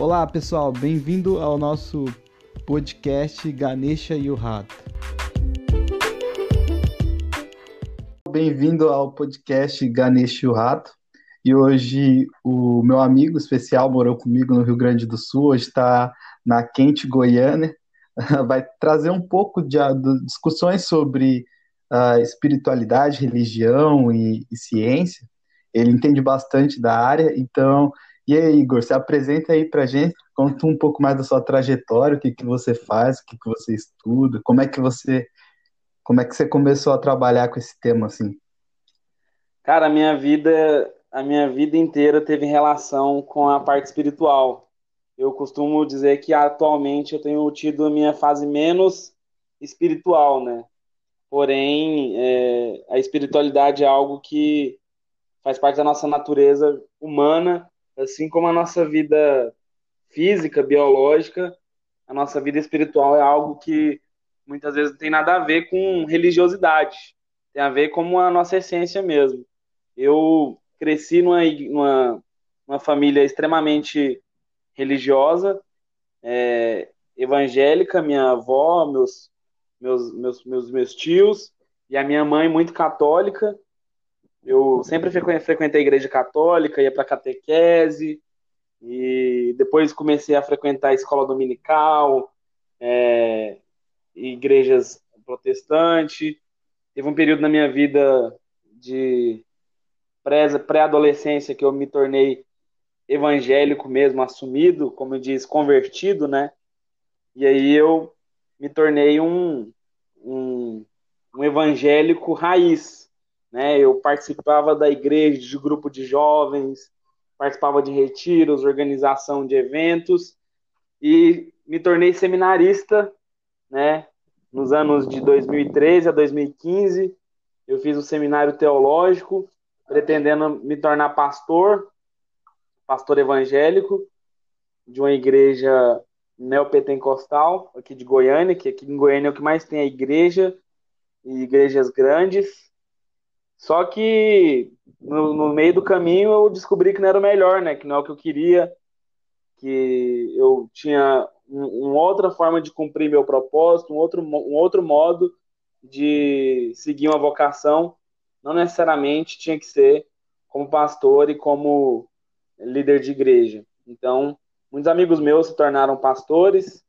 Olá pessoal, bem-vindo ao nosso podcast Ganesha e o Rato. Bem-vindo ao podcast Ganesha e o Rato. E hoje o meu amigo especial morou comigo no Rio Grande do Sul, hoje está na quente Goiânia, vai trazer um pouco de, de discussões sobre uh, espiritualidade, religião e, e, ciência. Ele entende bastante da área, então, e aí, Igor, se apresenta aí pra gente, conta um pouco mais da sua trajetória, o que, que você faz, o que, que você estuda, como é que você como é que você começou a trabalhar com esse tema assim? Cara, a minha vida, a minha vida inteira teve relação com a parte espiritual. Eu costumo dizer que atualmente eu tenho tido a minha fase menos espiritual, né? Porém, é, a espiritualidade é algo que faz parte da nossa natureza humana, assim como a nossa vida física, biológica, a nossa vida espiritual é algo que muitas vezes não tem nada a ver com religiosidade, tem a ver com a nossa essência mesmo. Eu cresci numa, numa, numa família extremamente religiosa, é, evangélica, minha avó, meus, meus, meus, meus, meus tios, e a minha mãe muito católica. Eu sempre frequentei a igreja católica, ia para catequese, e depois comecei a frequentar a escola dominical, é, igrejas protestantes. Teve um período na minha vida de pré-adolescência que eu me tornei evangélico mesmo, assumido, como disse, convertido, né? E aí eu me tornei um, um, um evangélico raiz, né? Eu participava da igreja, de grupo de jovens, participava de retiros, organização de eventos e me tornei seminarista, né? Nos anos de 2013 a 2015, eu fiz um seminário teológico, pretendendo me tornar pastor, pastor evangélico de uma igreja neopentecostal aqui de Goiânia, que aqui em Goiânia é o que mais tem a igreja e igrejas grandes. Só que no, no, meio do caminho eu descobri que não era o melhor, né? Que não é o que eu queria, que eu tinha um, uma outra forma de cumprir meu propósito, um outro, um outro modo de seguir uma vocação. Não necessariamente tinha que ser como pastor e como líder de igreja. Então, muitos amigos meus se tornaram pastores,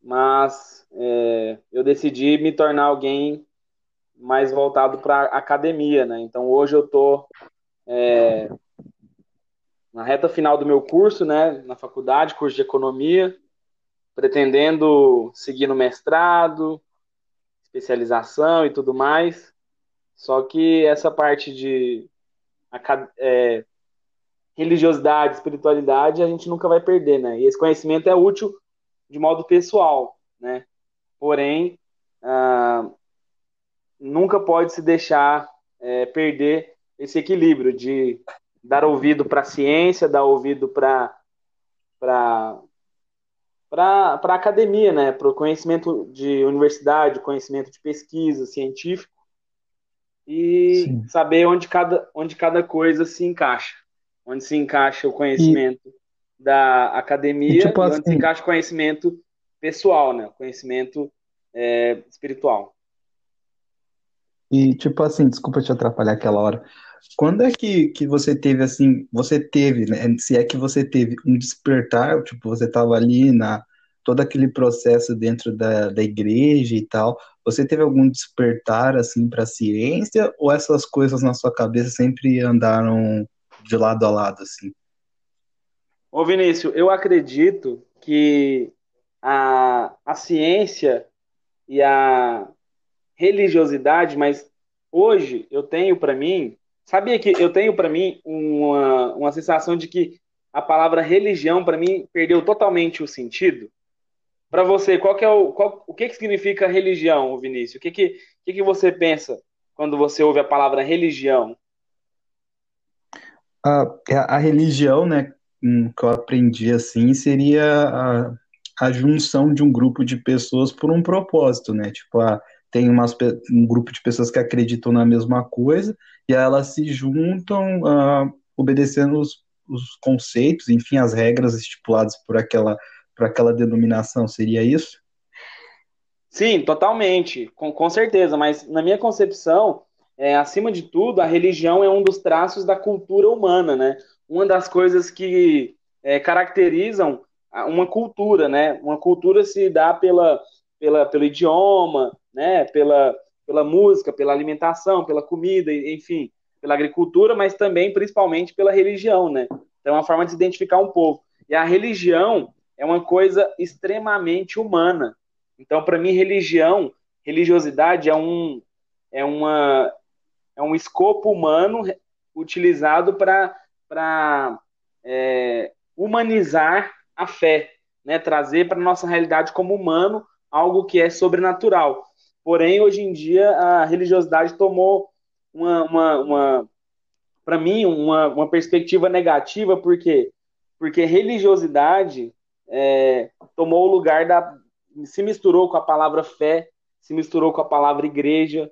mas é, eu decidi me tornar alguém mais voltado para academia, né? Então, hoje eu estou é, na reta final do meu curso, né? Na faculdade, curso de economia, pretendendo seguir no mestrado, especialização e tudo mais. Só que essa parte de é, religiosidade, espiritualidade, a gente nunca vai perder, né? E esse conhecimento é útil de modo pessoal, né? Porém, ah, nunca pode se deixar é, perder esse equilíbrio de dar ouvido para a ciência, dar ouvido para para a academia, né? Para o conhecimento de universidade, conhecimento de pesquisa científico e Sim. saber onde cada, onde cada coisa se encaixa onde se encaixa o conhecimento e, da academia e, tipo, onde assim, se encaixa o conhecimento pessoal, né? Conhecimento é, espiritual. E, tipo assim, desculpa te atrapalhar aquela hora. Quando é que, que você teve, assim, você teve, né? Se é que você teve um despertar, tipo, você estava ali na todo aquele processo dentro da, da igreja e tal, você teve algum despertar, assim, para a ciência? Ou essas coisas na sua cabeça sempre andaram de lado a lado, assim. Ô Vinícius, eu acredito que a, a ciência e a religiosidade, mas hoje eu tenho para mim, sabia que eu tenho para mim uma, uma sensação de que a palavra religião para mim perdeu totalmente o sentido. Para você, qual que é o qual, o que que significa religião, Vinícius? O que que, que que você pensa quando você ouve a palavra religião? A, a religião, né, hum, que eu aprendi assim, seria a, a junção de um grupo de pessoas por um propósito, né? Tipo, a, tem umas, um grupo de pessoas que acreditam na mesma coisa e elas se juntam uh, obedecendo os os conceitos, enfim, as regras estipuladas por aquela, por aquela denominação, seria isso? Sim, totalmente, com, com certeza, mas na minha concepção, é, acima de tudo, a religião é um dos traços da cultura humana, né? Uma das coisas que é, caracterizam uma cultura, né? Uma cultura se dá pela, pela, pelo idioma, né? Pela, pela música, pela alimentação, pela comida, enfim, pela agricultura, mas também, principalmente, pela religião, né? Então, é uma forma de se identificar um povo. E a religião é uma coisa extremamente humana. Então, para mim, religião, religiosidade é um, é uma, é um escopo humano utilizado para é, humanizar a fé, né? trazer para a nossa realidade como humano algo que é sobrenatural. Porém, hoje em dia, a religiosidade tomou uma, uma, uma para mim, uma, uma perspectiva negativa, por quê? Porque religiosidade é, tomou o lugar da. se misturou com a palavra fé, se misturou com a palavra igreja,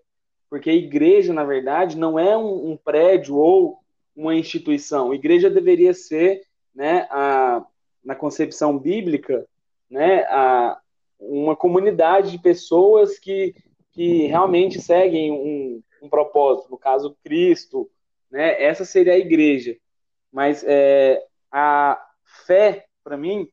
porque igreja, na verdade, não é um, um prédio ou uma instituição. Igreja deveria ser, né, a, na concepção bíblica, né, a, uma comunidade de pessoas que, que realmente seguem um, um propósito, no caso, Cristo, né, essa seria a igreja. Mas é, a fé, para mim,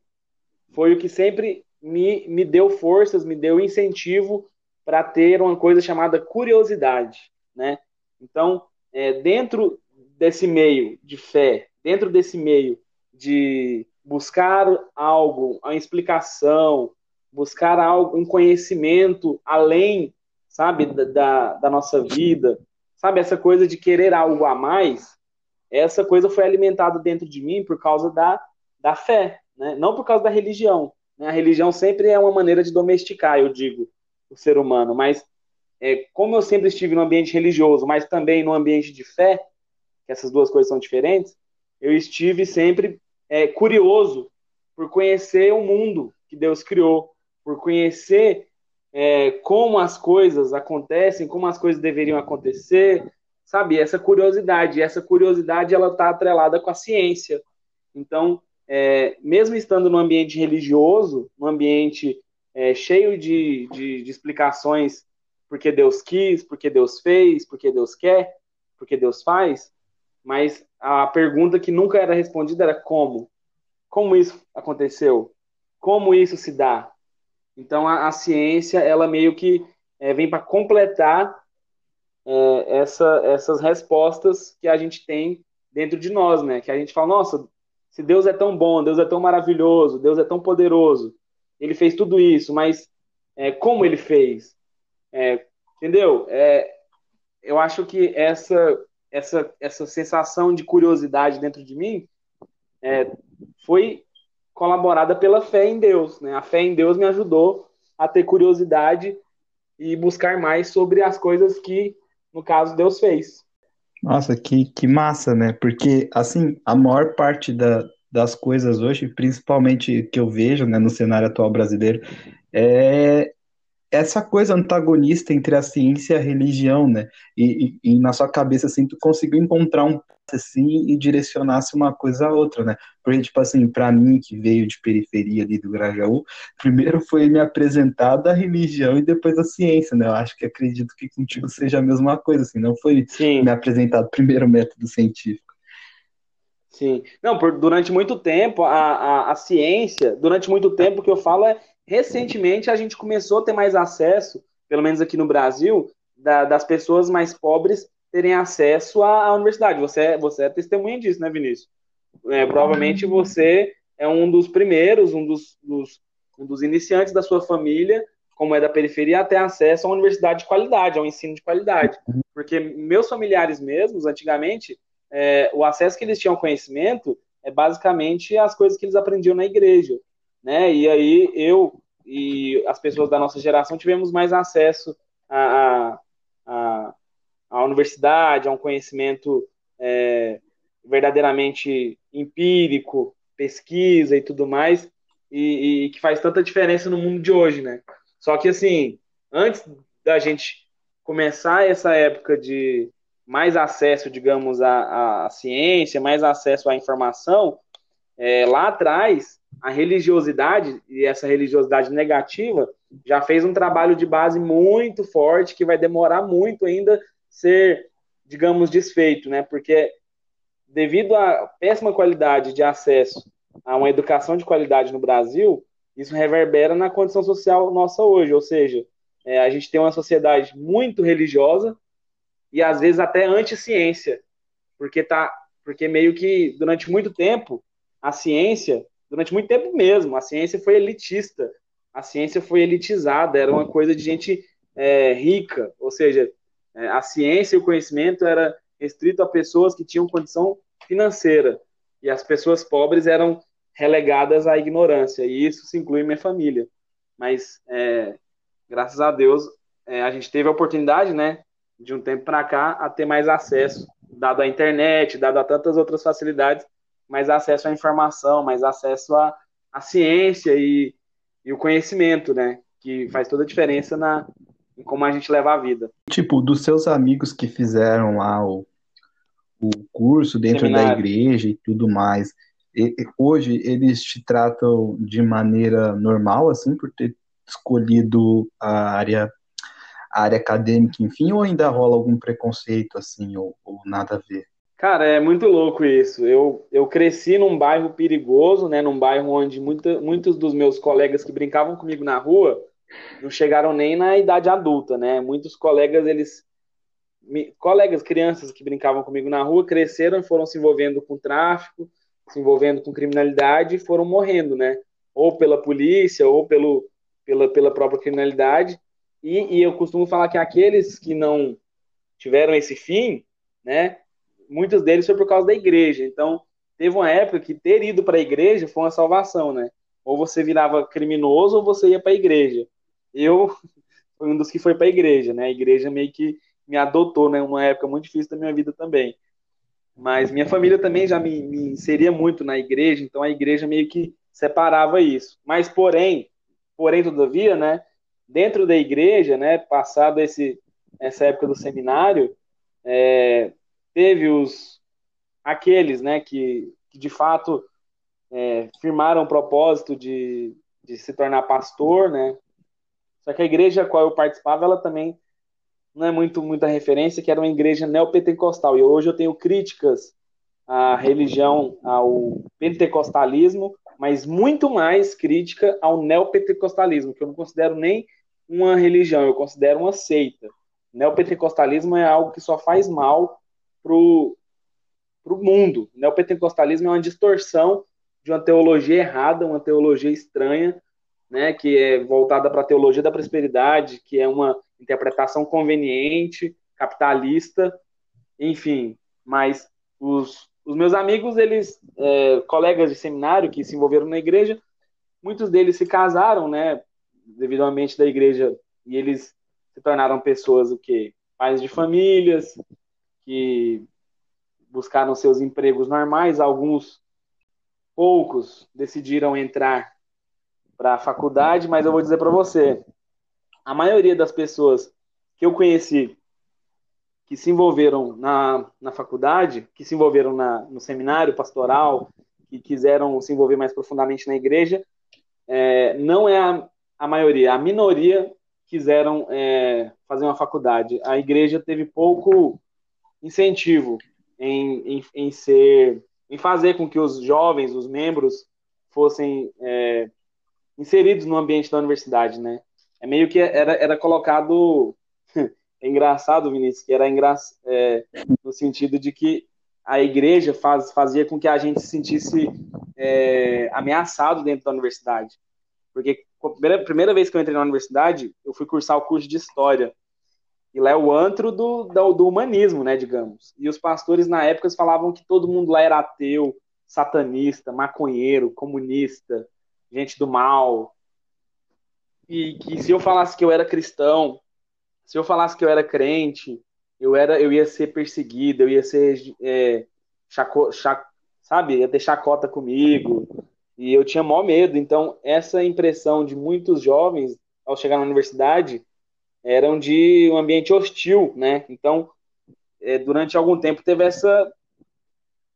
foi o que sempre me, me deu forças, me deu incentivo para ter uma coisa chamada curiosidade, né? Então, é, dentro desse meio de fé, dentro desse meio de buscar algo, uma explicação, buscar algo, um conhecimento além, sabe, da, da nossa vida, sabe, essa coisa de querer algo a mais, essa coisa foi alimentada dentro de mim por causa da, da fé, né? não por causa da religião. Né? A religião sempre é uma maneira de domesticar, eu digo, o ser humano, mas é, como eu sempre estive no ambiente religioso, mas também no ambiente de fé, que essas duas coisas são diferentes, eu estive sempre é, curioso por conhecer o mundo que Deus criou, por conhecer é, como as coisas acontecem, como as coisas deveriam acontecer, sabe? Essa curiosidade, essa curiosidade ela está atrelada com a ciência. Então, é, mesmo estando no ambiente religioso, no ambiente é, cheio de, de, de explicações porque Deus quis, porque Deus fez, porque Deus quer, porque Deus faz, mas a pergunta que nunca era respondida era como? Como isso aconteceu? Como isso se dá? Então a, a ciência ela meio que é, vem para completar é, essa, essas respostas que a gente tem dentro de nós, né? Que a gente fala, nossa, se Deus é tão bom, Deus é tão maravilhoso, Deus é tão poderoso, ele fez tudo isso, mas é, como ele fez? Entendeu? Eu acho que essa, essa, essa sensação de curiosidade dentro de mim é, foi colaborada pela fé em Deus. Né? A fé em Deus me ajudou a ter curiosidade e buscar mais sobre as coisas que, no caso, Deus fez. Nossa, que, que massa, né? Porque, assim, a maior parte da, das coisas hoje, principalmente que eu vejo né, no cenário atual brasileiro, é essa coisa antagonista entre a ciência e a religião, né? E, e, e na sua cabeça, assim, tu conseguiu encontrar um assim e direcionasse uma coisa a outra, né? Porque, tipo assim, para mim, que veio de periferia ali do Grajaú, primeiro foi me apresentar a religião e depois a ciência, né? Eu acho que acredito que contigo seja a mesma coisa, assim, não foi Sim. me apresentado primeiro o método científico. Sim. Não, por, durante muito tempo, a, a, a, ciência, durante muito tempo, o que eu falo é, recentemente a gente começou a ter mais acesso, pelo menos aqui no Brasil, da, das pessoas mais pobres terem acesso à, universidade. Você, é, você é testemunha disso, né, Vinícius? É, provavelmente você é um dos primeiros, um dos, dos, um dos iniciantes da sua família, como é da periferia, a ter acesso a uma universidade de qualidade, a um ensino de qualidade. Porque meus familiares mesmos, antigamente, é, o acesso que eles tinham ao conhecimento é basicamente as coisas que eles aprendiam na igreja, né? E aí eu e as pessoas da nossa geração tivemos mais acesso à, à, à universidade, a um conhecimento é, verdadeiramente empírico, pesquisa e tudo mais, e, e, que faz tanta diferença no mundo de hoje, né? Só que assim, antes da gente começar essa época de mais acesso, digamos, à, à ciência, mais acesso à informação, é, lá atrás, a religiosidade, e essa religiosidade negativa, já fez um trabalho de base muito forte, que vai demorar muito ainda ser, digamos, desfeito, né? Porque devido à péssima qualidade de acesso a uma educação de qualidade no Brasil, isso reverbera na condição social nossa hoje, ou seja, é, a gente tem uma sociedade muito religiosa e às vezes até anti-ciência, porque tá, porque meio que durante muito tempo a ciência, durante muito tempo mesmo, a ciência foi elitista, a ciência foi elitizada, era uma coisa de gente é, rica, ou seja, a ciência e o conhecimento era restrito a pessoas que tinham condição financeira e as pessoas pobres eram relegadas à ignorância, e isso se inclui minha família. Mas, é, graças a Deus, é, a gente teve a oportunidade, né, de um tempo para cá, a ter mais acesso, dado a internet, dado a tantas outras facilidades, mais acesso à informação, mais acesso à, à ciência e, e o conhecimento, né, que faz toda a diferença na, como a gente leva a vida. Tipo, dos seus amigos que fizeram lá o, o curso dentro Seminário. da igreja e tudo mais, hoje eles te tratam de maneira normal, assim, por ter escolhido a área, a área acadêmica, enfim, ou ainda rola algum preconceito, assim, ou, ou nada a ver? Cara, é muito louco isso. Eu, eu cresci num bairro perigoso, né? Num bairro onde muita, muitos dos meus colegas que brincavam comigo na rua não chegaram nem na idade adulta, né? Muitos colegas, eles. Colegas, crianças que brincavam comigo na rua, cresceram e foram se envolvendo com tráfico, se envolvendo com criminalidade foram morrendo, né? Ou pela polícia, ou pelo, pela, pela própria criminalidade. E, e eu costumo falar que aqueles que não tiveram esse fim, né? Muitos deles foi por causa da igreja. Então, teve uma época que ter ido para a igreja foi uma salvação, né? Ou você virava criminoso ou você ia para a igreja. Eu fui um dos que foi para a igreja, né? A igreja meio que me adotou, né? Uma época muito difícil da minha vida também. Mas minha família também já me, me inseria muito na igreja, então a igreja meio que separava isso. Mas, porém, porém, todavia, né, dentro da igreja, né, passado esse, essa época do seminário, é, teve os aqueles, né, que, que de fato é, firmaram o propósito de, de se tornar pastor, né. Só que a igreja a qual eu participava, ela também não é muito muita referência, que era uma igreja neopentecostal. E hoje eu tenho críticas à religião, ao pentecostalismo, mas muito mais crítica ao neopentecostalismo, que eu não considero nem uma religião, eu considero uma seita. Neopentecostalismo é algo que só faz mal pro para o mundo. Neopentecostalismo é uma distorsão de uma teologia errada, uma teologia estranha, né, que é voltada para a teologia da prosperidade, que é uma interpretação conveniente, capitalista, enfim. Mas os, os meus amigos, eles, é, colegas de seminário que se envolveram na igreja, muitos deles se casaram, né, devido ao ambiente da igreja, e eles se tornaram pessoas o que pais de famílias que buscaram seus empregos normais, alguns poucos decidiram entrar para a faculdade, mas eu vou dizer para você, a maioria das pessoas que eu conheci que se envolveram na, na faculdade, que se envolveram na, no seminário pastoral, que quiseram se envolver mais profundamente na igreja, é, não é a, a maioria, a minoria quiseram é, fazer uma faculdade. A igreja teve pouco incentivo em, em, em, ser, em fazer com que os jovens, os membros, fossem é, inseridos no ambiente da universidade, né? é meio que era, era colocado. é engraçado, Vinícius, que era engra... É, no sentido de que a igreja faz, fazia com que a gente se sentisse é, ameaçado dentro da universidade. Porque a primeira, primeira vez que eu entrei na universidade, eu fui cursar o curso de História. E lá é o antro do, do, do, humanismo, né, digamos. E os pastores, na época, falavam que todo mundo lá era ateu, satanista, maconheiro, comunista, gente do mal, e que se eu falasse que eu era cristão, se eu falasse que eu era crente, eu era, eu ia ser perseguido, eu ia ser, é, chaco, chac, sabe, ia ter chacota comigo, e eu tinha maior medo. Então, essa impressão de muitos jovens, ao chegar na universidade, eram de um ambiente hostil, né? Então, é, durante algum tempo teve essa,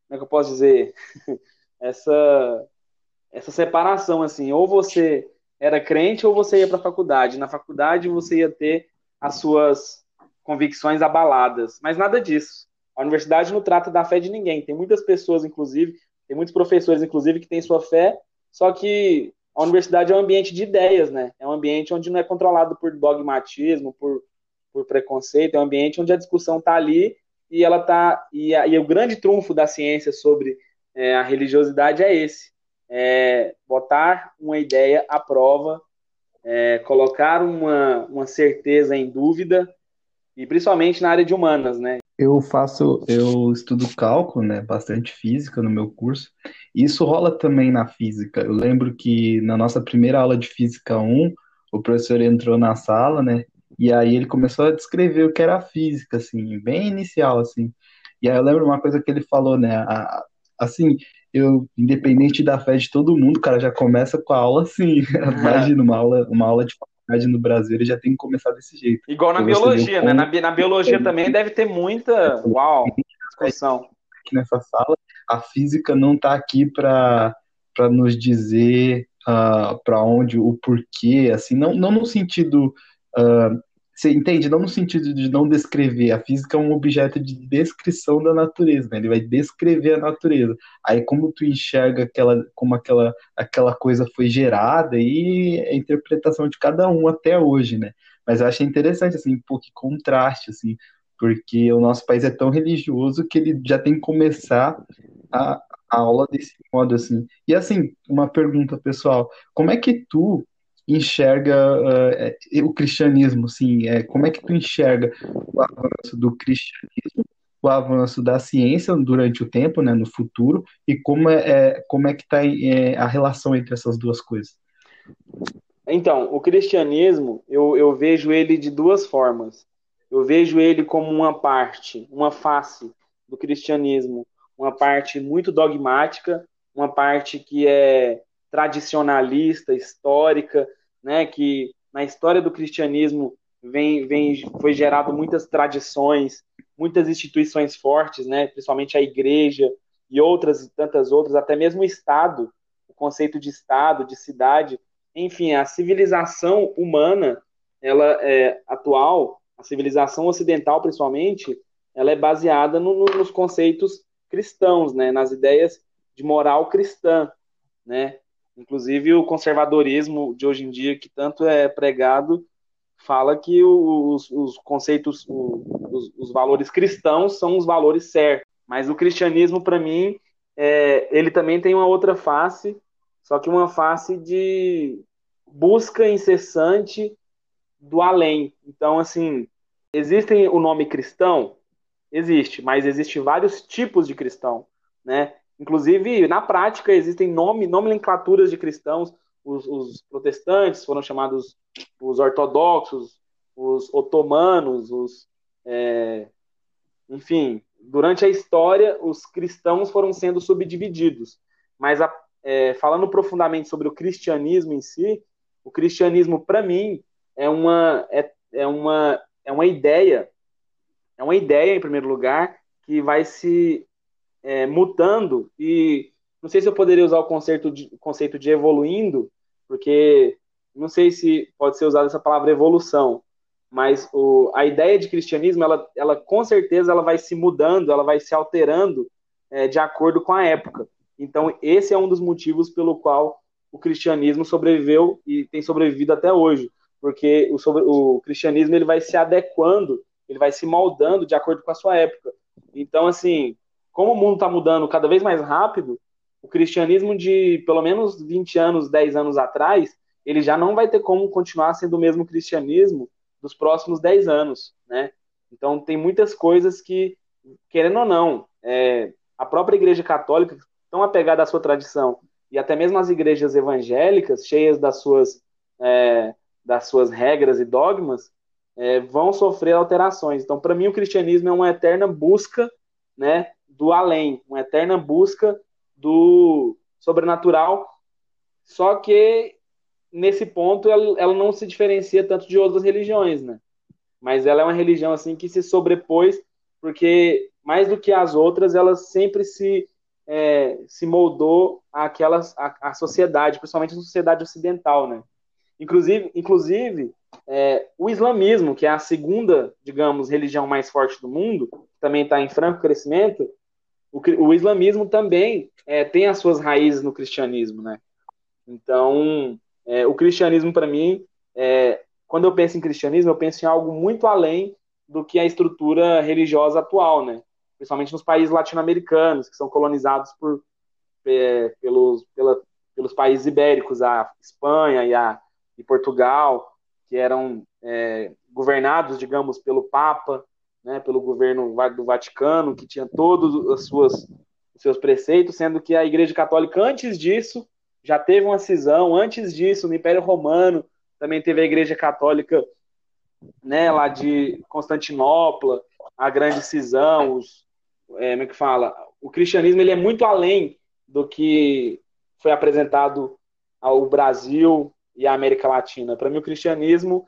como é que eu posso dizer, essa, essa separação, assim, ou você era crente ou você ia para a faculdade. Na faculdade você ia ter as suas convicções abaladas, mas nada disso. A universidade não trata da fé de ninguém. Tem muitas pessoas, inclusive, tem muitos professores, inclusive, que têm sua fé, só que a universidade é um ambiente de ideias, né? É um ambiente onde não é controlado por dogmatismo, por, por preconceito, é um ambiente onde a discussão está ali e ela tá e, a, e, o grande trunfo da ciência sobre é, a religiosidade é esse: é botar uma ideia à prova, é, colocar uma, uma certeza em dúvida e principalmente na área de humanas, né? Eu faço, eu estudo cálculo, né, bastante física no meu curso. E isso rola também na física. Eu lembro que na nossa primeira aula de física 1, o professor entrou na sala, né, e aí ele começou a descrever o que era a física, assim, bem inicial, assim. E aí eu lembro uma coisa que ele falou, né? A, assim, eu, independente da fé de todo mundo, cara, já começa com a aula assim. Imagina uma aula, uma aula de faculdade no Brasil, ele já tem que começar desse jeito. Igual na biologia, né? Na, na biologia também deve ter muita. Uau! Discussão. Aqui nessa sala, a física não está aqui para nos dizer uh, ah, para onde, o porquê, assim, não, não no sentido Uh, você entende? Não no sentido de não descrever. A física é um objeto de descrição da natureza, né? Ele vai descrever a natureza. Aí como tu enxerga aquela, como aquela, aquela coisa foi gerada e a interpretação de cada um até hoje, né? Mas eu achei interessante, assim, que contraste, assim, porque o nosso país é tão religioso que ele já tem que começar a, a aula desse modo, assim. E, assim, uma pergunta, pessoal, como é que tu enxerga uh, o cristianismo, sim, é, como é que tu enxerga o avanço do cristianismo, o avanço da ciência durante o tempo, né, no futuro, e como é, é como é que está é, a relação entre essas duas coisas? Então, o cristianismo, eu, eu vejo ele de duas formas. Eu vejo ele como uma parte, uma face do cristianismo, uma parte muito dogmática, uma parte que é tradicionalista, histórica, né, que na história do cristianismo vem, vem, foi gerado muitas tradições, muitas instituições fortes, né, principalmente a igreja e outras tantas outras, até mesmo o Estado, o conceito de Estado, de cidade, enfim, a civilização humana, ela é atual, a civilização ocidental principalmente, ela é baseada no, no, nos conceitos cristãos, né, nas ideias de moral cristã, né, Inclusive, o conservadorismo de hoje em dia, que tanto é pregado, fala que os, os conceitos, os, os, valores cristãos são os valores certos. Mas o cristianismo, para mim, é, ele também tem uma outra face, só que uma face de busca incessante do além. Então, assim, existem o nome cristão? Existe, mas existe vários tipos de cristão, né? Inclusive, na prática, existem nome, nomenclaturas de cristãos. Os, os, protestantes foram chamados os ortodoxos, os otomanos, os. É, enfim, durante a história, os cristãos foram sendo subdivididos. Mas, a, é, falando profundamente sobre o cristianismo em si, o cristianismo, para mim, é uma, é, é, uma, é uma ideia, é uma ideia, em primeiro lugar, que vai se é, mutando e não sei se eu poderia usar o conceito de, conceito de evoluindo, porque não sei se pode ser usada essa palavra evolução, mas o, a ideia de cristianismo, ela, ela com certeza ela vai se mudando, ela vai se alterando é, de acordo com a época. Então, esse é um dos motivos pelo qual o cristianismo sobreviveu e tem sobrevivido até hoje, porque o, sobre, o cristianismo ele vai se adequando, ele vai se moldando de acordo com a sua época. Então, assim, como o mundo está mudando cada vez mais rápido, o cristianismo de pelo menos 20 anos, 10 anos atrás, ele já não vai ter como continuar sendo o mesmo cristianismo dos próximos 10 anos, né? Então tem muitas coisas que, querendo ou não, é, a própria Igreja Católica, tão apegada à sua tradição, e até mesmo as igrejas evangélicas, cheias das suas, é, das suas regras e dogmas, é, vão sofrer alterações. Então, para mim, o cristianismo é uma eterna busca né, do além, uma eterna busca do sobrenatural. Só que nesse ponto ela, ela, não se diferencia tanto de outras religiões, né? Mas ela é uma religião assim que se sobrepôs porque mais do que as outras, ela sempre se, é, se moldou àquelas, à, à sociedade, principalmente a sociedade ocidental, né? Inclusive, inclusive é, o islamismo, que é a segunda, digamos, religião mais forte do mundo, também está em franco crescimento, o, o islamismo também é, tem as suas raízes no cristianismo, né? Então, é, o cristianismo, para mim, é, quando eu penso em cristianismo, eu penso em algo muito além do que a estrutura religiosa atual, né? Principalmente nos países latino-americanos, que são colonizados por, é, pelos, pela, pelos países ibéricos, a Espanha e, a, e Portugal, que eram é, governados, digamos, pelo Papa, né, pelo governo do Vaticano, que tinha todos os suas, seus preceitos, sendo que a Igreja Católica, antes disso, já teve uma cisão, antes disso, no Império Romano, também teve a Igreja Católica né, lá de Constantinopla, a grande cisão, os, é, como é que fala? O cristianismo ele é muito além do que foi apresentado ao Brasil e a América Latina. Para mim, o cristianismo,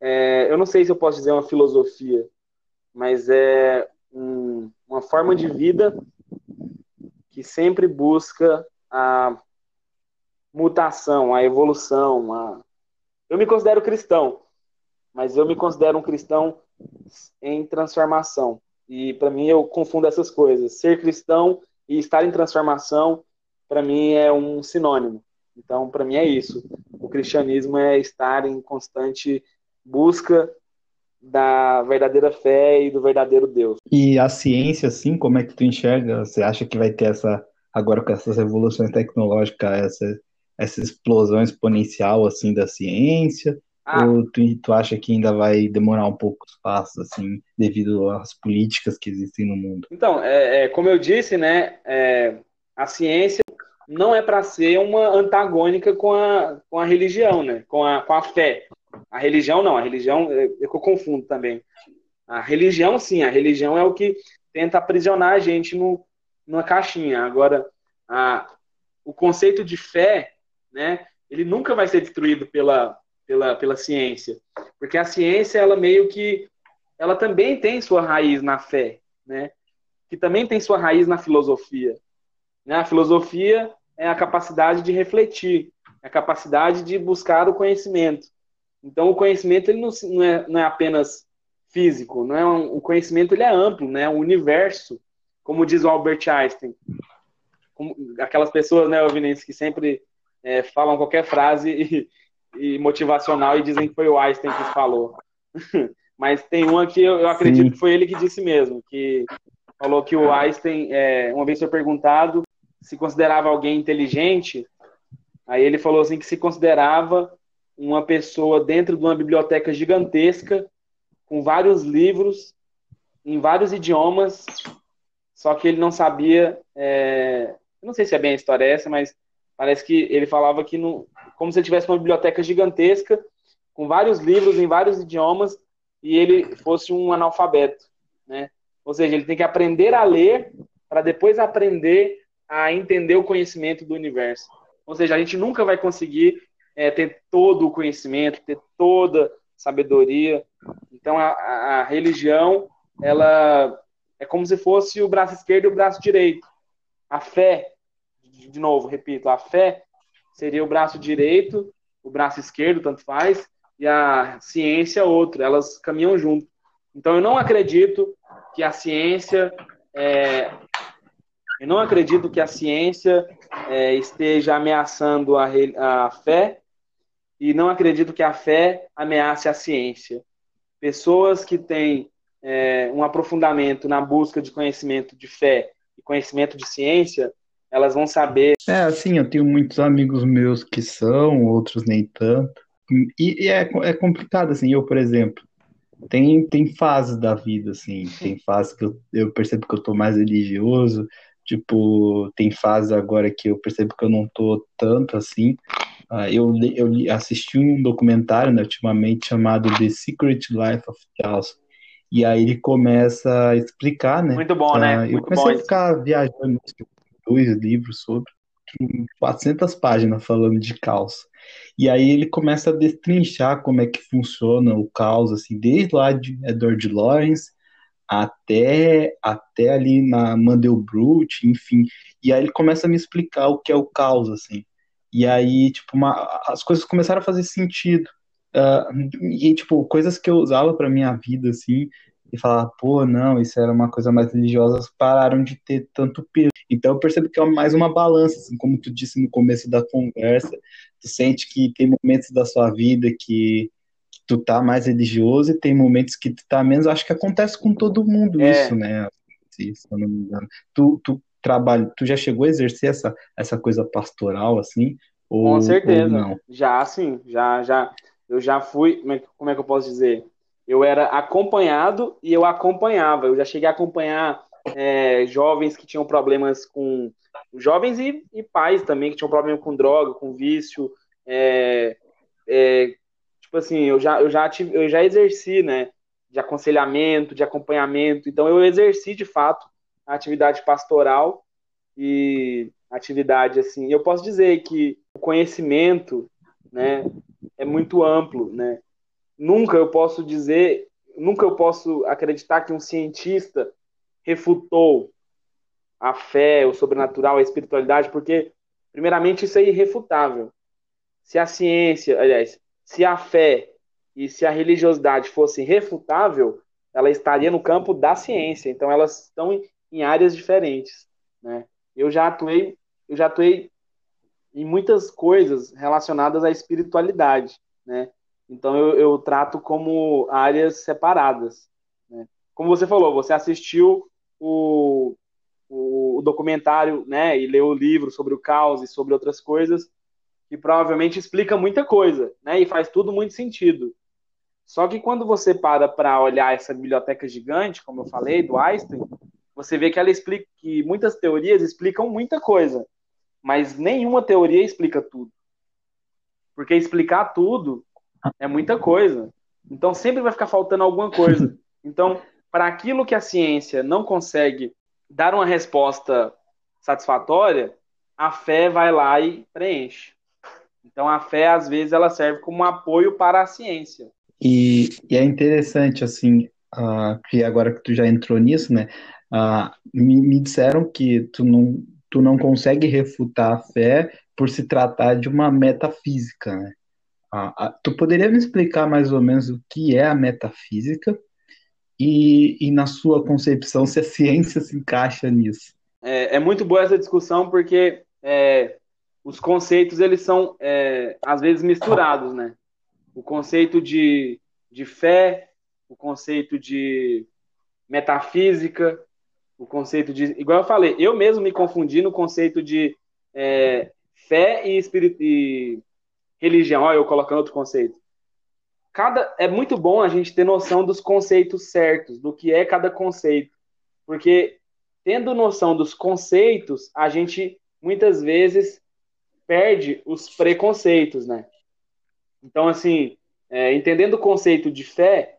é, eu não sei se eu posso dizer uma filosofia, mas é um, uma forma de vida que sempre busca a mutação, a evolução. A... Eu me considero cristão, mas eu me considero um cristão em transformação. E para mim eu confundo essas coisas. Ser cristão e estar em transformação, para mim é um sinônimo. Então, para mim é isso. O cristianismo é estar em constante busca da verdadeira fé e do verdadeiro Deus. E a ciência, assim, como é que tu enxerga? Você acha que vai ter essa, agora com essas revoluções tecnológicas, essa, essa explosão exponencial, assim, da ciência? Ah. Ou tu, tu acha que ainda vai demorar um pouco os passos, assim, devido às políticas que existem no mundo? Então, é, é como eu disse, né, é, a ciência não é para ser uma antagônica com a, com a religião, né? Com a, com a fé. A religião não, a religião é, é eu confundo também. A religião, sim, a religião é o que tenta aprisionar a gente no, numa caixinha. Agora, a, o conceito de fé, né? Ele nunca vai ser destruído pela, pela, pela ciência, porque a ciência ela meio que ela também tem sua raiz na fé, né? Que também tem sua raiz na filosofia. Né? A filosofia é a capacidade de refletir, é a capacidade de buscar o conhecimento. Então, o conhecimento ele não, não, é, não é apenas físico, não é um, o conhecimento ele é amplo, né? O universo, como diz o Albert Einstein, como, aquelas pessoas, né, Vinicius, que sempre é, falam qualquer frase e, e, motivacional e dizem que foi o Einstein que falou. Mas tem uma que eu, eu acredito Sim. que foi ele que disse mesmo, que falou que o Einstein, é, uma vez foi perguntado se considerava alguém inteligente, aí ele falou assim que se considerava uma pessoa dentro de uma biblioteca gigantesca, com vários livros, em vários idiomas, só que ele não sabia, é... não sei se é bem a história essa, mas parece que ele falava que no... como se ele tivesse uma biblioteca gigantesca, com vários livros em vários idiomas, e ele fosse um analfabeto, né? Ou seja, ele tem que aprender a ler para depois aprender a entender o conhecimento do universo. Ou seja, a gente nunca vai conseguir é, ter todo o conhecimento, ter toda sabedoria. Então, a, a, religião, ela é como se fosse o braço esquerdo e o braço direito. A fé, de novo, repito, a fé seria o braço direito, o braço esquerdo, tanto faz, e a ciência outro. Elas caminham junto. Então, eu não acredito que a ciência é, eu não acredito que a ciência é, esteja ameaçando a, a fé e não acredito que a fé ameace a ciência. Pessoas que têm é, um aprofundamento na busca de conhecimento de fé e conhecimento de ciência, elas vão saber. É, assim, eu tenho muitos amigos meus que são, outros nem tanto. E, e é, é complicado, assim, eu, por exemplo, tem, tem fases da vida, assim, tem fases que eu, eu percebo que eu tô mais religioso, Tipo, tem fase agora que eu percebo que eu não tô tanto assim. Uh, eu, eu assisti um documentário né, ultimamente chamado The Secret Life of Charles. E aí ele começa a explicar, né? Muito bom, uh, né? eu comecei a ficar viajando dois livros sobre 400 páginas falando de caos. E aí ele começa a destrinchar como é que funciona o caos, assim, desde lá de Edward Lawrence até, até ali na Mandelbrot, enfim. E aí ele começa a me explicar o que é o caos, assim. E aí, tipo, uma, as coisas começaram a fazer sentido. Uh, e, tipo, coisas que eu usava para minha vida, assim, e falava, pô, não, isso era uma coisa mais religiosa, pararam de ter tanto peso. Então eu percebo que é mais uma balança, assim, como tu disse no começo da conversa, tu sente que tem momentos da sua vida que, que tu tá mais religioso e tem momentos que tu tá menos, acho que acontece com todo mundo é. isso, né? Se, eu não me engano. Tu, tu trabalha, tu já chegou a exercer essa, essa coisa pastoral, assim? Ou, com certeza. Ou não? Já, sim, já, já. Eu já fui, como é, como é que eu posso dizer? Eu era acompanhado e eu acompanhava. Eu já cheguei a acompanhar é, jovens que tinham problemas com. Jovens e, e, pais também que tinham problema com droga, com vício. É, é, tipo assim, eu já, eu, já tive, eu já exerci, né? De aconselhamento, de acompanhamento. Então, eu exerci de fato atividade pastoral e atividade assim. Eu posso dizer que o conhecimento, né, é muito amplo, né? Nunca eu posso dizer, nunca eu posso acreditar que um cientista refutou a fé, o sobrenatural, a espiritualidade, porque, primeiramente, isso é irrefutável. Se a ciência, aliás, se a fé e se a religiosidade fosse refutável, ela estaria no campo da ciência. Então, elas estão em, áreas diferentes. Né? Eu já atuei, eu já atuei em muitas coisas relacionadas à espiritualidade, né? Então eu, eu trato como áreas separadas. Né? Como você falou, você assistiu o, o, documentário, né, e leu o livro sobre o caos e sobre outras coisas, que provavelmente explica muita coisa, né, e faz tudo muito sentido. Só que quando você para para olhar essa biblioteca gigante, como eu falei, do Einstein, você vê que ela explica que muitas teorias explicam muita coisa, mas nenhuma teoria explica tudo. Porque explicar tudo é muita coisa. Então sempre vai ficar faltando alguma coisa. Então, para aquilo que a ciência não consegue dar uma resposta satisfatória, a fé vai lá e preenche. Então a fé às vezes ela serve como um apoio para a ciência. E, e é interessante assim, uh, que agora que tu já entrou nisso, né? Uh, me, me disseram que tu não, tu não consegue refutar a fé por se tratar de uma metafísica, né? Ah, ah, tu poderia me explicar mais ou menos o que é a metafísica e, e na sua concepção, se a ciência se encaixa nisso? É, é muito boa essa discussão porque é, os conceitos eles são é, às vezes misturados, né? O conceito de, de fé, o conceito de metafísica, o conceito de. Igual eu falei, eu mesmo me confundi no conceito de é, fé e, espírito, e religião, olha eu colocando outro conceito. Cada é muito bom a gente ter noção dos conceitos certos, do que é cada conceito, porque tendo noção dos conceitos, a gente muitas vezes perde os preconceitos, né? Então, assim, é, entendendo o conceito de fé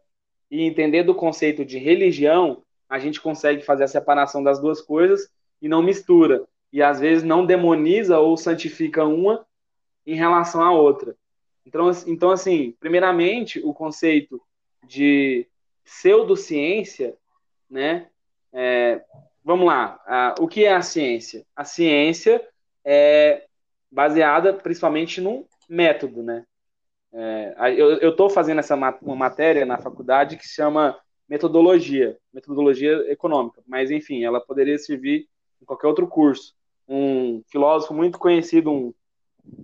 e entendendo o conceito de religião, a gente consegue fazer a separação das duas coisas e não mistura. E às vezes não demoniza ou santifica uma em relação à outra. Então, então assim, primeiramente, o conceito de pseudociência, né? É, vamos lá, a, o que é a ciência? A ciência é baseada principalmente num método, né? É, eu estou fazendo essa uma matéria na faculdade que se chama metodologia, metodologia econômica, mas enfim, ela poderia servir em qualquer outro curso. Um filósofo muito conhecido, um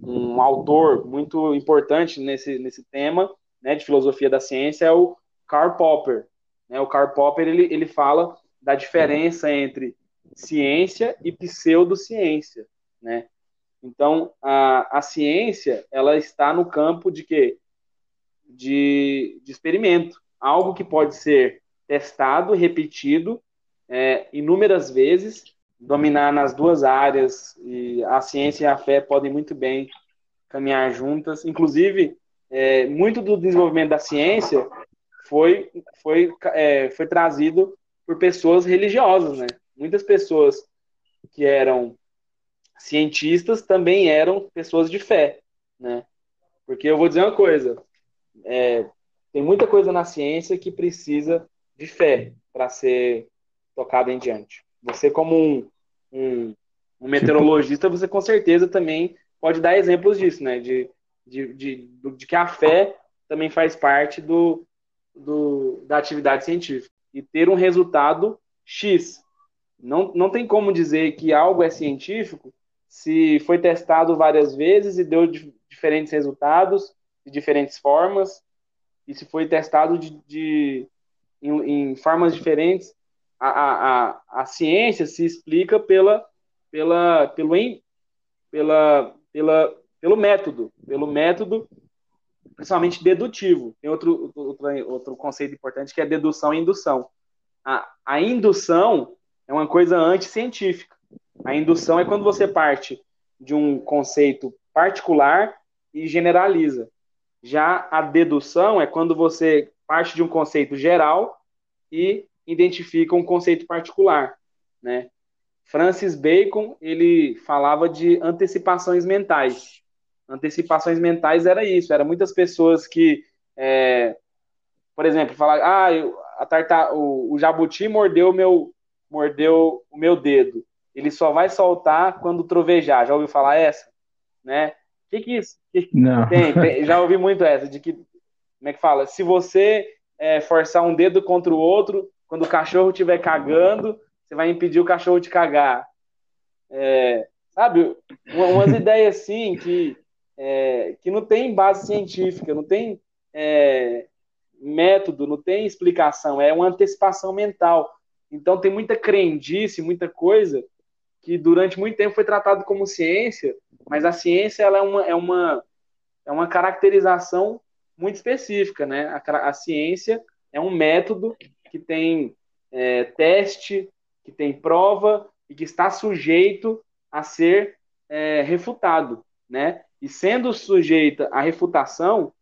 um autor muito importante nesse, nesse tema né, de filosofia da ciência é o Karl Popper. Né? O Karl Popper ele, ele fala da diferença entre ciência e pseudociência. Né? Então, a, a ciência ela está no campo de quê? De, de experimento. Algo que pode ser testado, repetido é, inúmeras vezes dominar nas duas áreas e a ciência e a fé podem muito bem caminhar juntas. Inclusive, é, muito do desenvolvimento da ciência foi, foi, é, foi trazido por pessoas religiosas, né? Muitas pessoas que eram cientistas também eram pessoas de fé, né? Porque eu vou dizer uma coisa, é, tem muita coisa na ciência que precisa de fé para ser tocado em diante. Você, como um, um, um meteorologista, você com certeza também pode dar exemplos disso, né? De, de, de, de que a fé também faz parte do, do, da atividade científica. E ter um resultado X. Não, não tem como dizer que algo é científico se foi testado várias vezes e deu diferentes resultados, de diferentes formas, se foi testado de, de em, em, formas diferentes. A, a, a, a ciência se explica pela, pela, pelo, pela, pela, pelo método, pelo método principalmente dedutivo. Tem outro, outro, outro conceito importante que é dedução e indução. A, a indução é uma coisa anticientífica. A indução é quando você parte de um conceito particular e generaliza. Já a dedução é quando você parte de um conceito geral e identifica um conceito particular, né? Francis Bacon, ele falava de antecipações mentais. Antecipações mentais era isso, era muitas pessoas que, é, por exemplo, falar, ah, eu, a tarta, o, o jabuti mordeu meu, mordeu o meu dedo. Ele só vai soltar quando trovejar. Já ouviu falar essa? Né? Que que isso? Que, Não. Tem, tem, já ouvi muito essa de que, como é que fala? Se você é, forçar um dedo contra o outro, quando o cachorro estiver cagando, você vai impedir o cachorro de cagar. É, sabe? Umas ideias assim que é, que não tem base científica, não tem é, método, não tem explicação, é uma antecipação mental. Então tem muita crendice, muita coisa que durante muito tempo foi tratado como ciência, mas a ciência ela é uma, é uma, é uma caracterização muito específica, né? A, a ciência é um método que tem é, teste, que tem prova e que está sujeito a ser é, refutado, né? E sendo sujeita à refutação,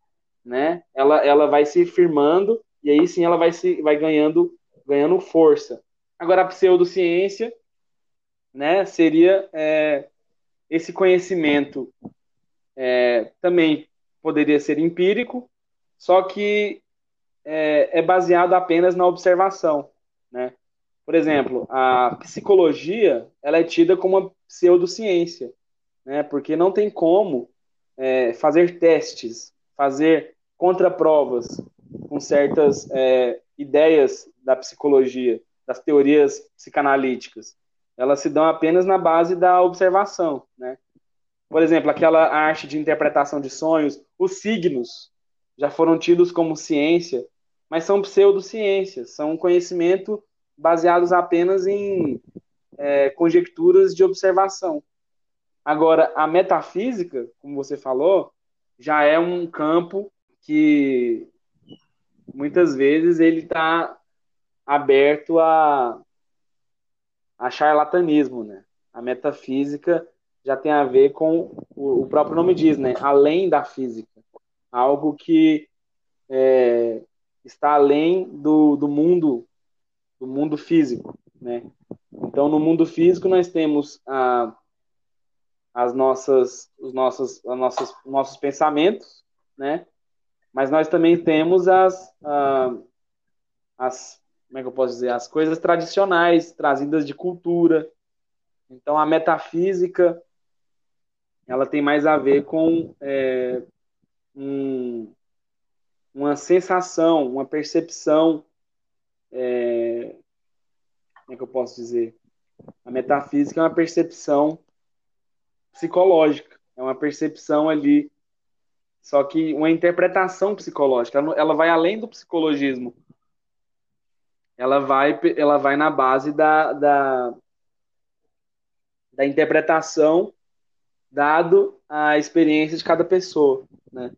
né, ela, ela vai se firmando e aí sim ela vai se vai ganhando ganhando força. Agora a pseudociência, né, seria é, esse conhecimento é, também poderia ser empírico, só que é, é baseado apenas na observação, né? Por exemplo, a psicologia ela é tida como uma pseudociência, né? Porque não tem como é, fazer testes, fazer contraprovas com certas é, ideias da psicologia, das teorias psicanalíticas. Elas se dão apenas na base da observação, né? Por exemplo, aquela arte de interpretação de sonhos, os signos já foram tidos como ciência, mas são pseudociências, são conhecimento baseados apenas em é, conjecturas de observação. Agora, a metafísica, como você falou, já é um campo que muitas vezes ele está aberto a, a charlatanismo, né? A metafísica já tem a ver com o, próprio nome diz, né? Além da física, algo que é, está além do, do mundo do mundo físico, né? Então, no mundo físico nós temos a as nossas, os nossos, as nossas, nossos pensamentos, né? Mas nós também temos as, uh, as, como é que eu posso dizer, as coisas tradicionais trazidas de cultura. Então a metafísica, ela tem mais a ver com é, um, uma sensação, uma percepção, é, como é que eu posso dizer? A metafísica é uma percepção psicológica, é uma percepção ali, só que uma interpretação psicológica, ela vai além do psicologismo. Ela vai, ela vai na base da, da, da interpretação dado a experiência de cada pessoa, né?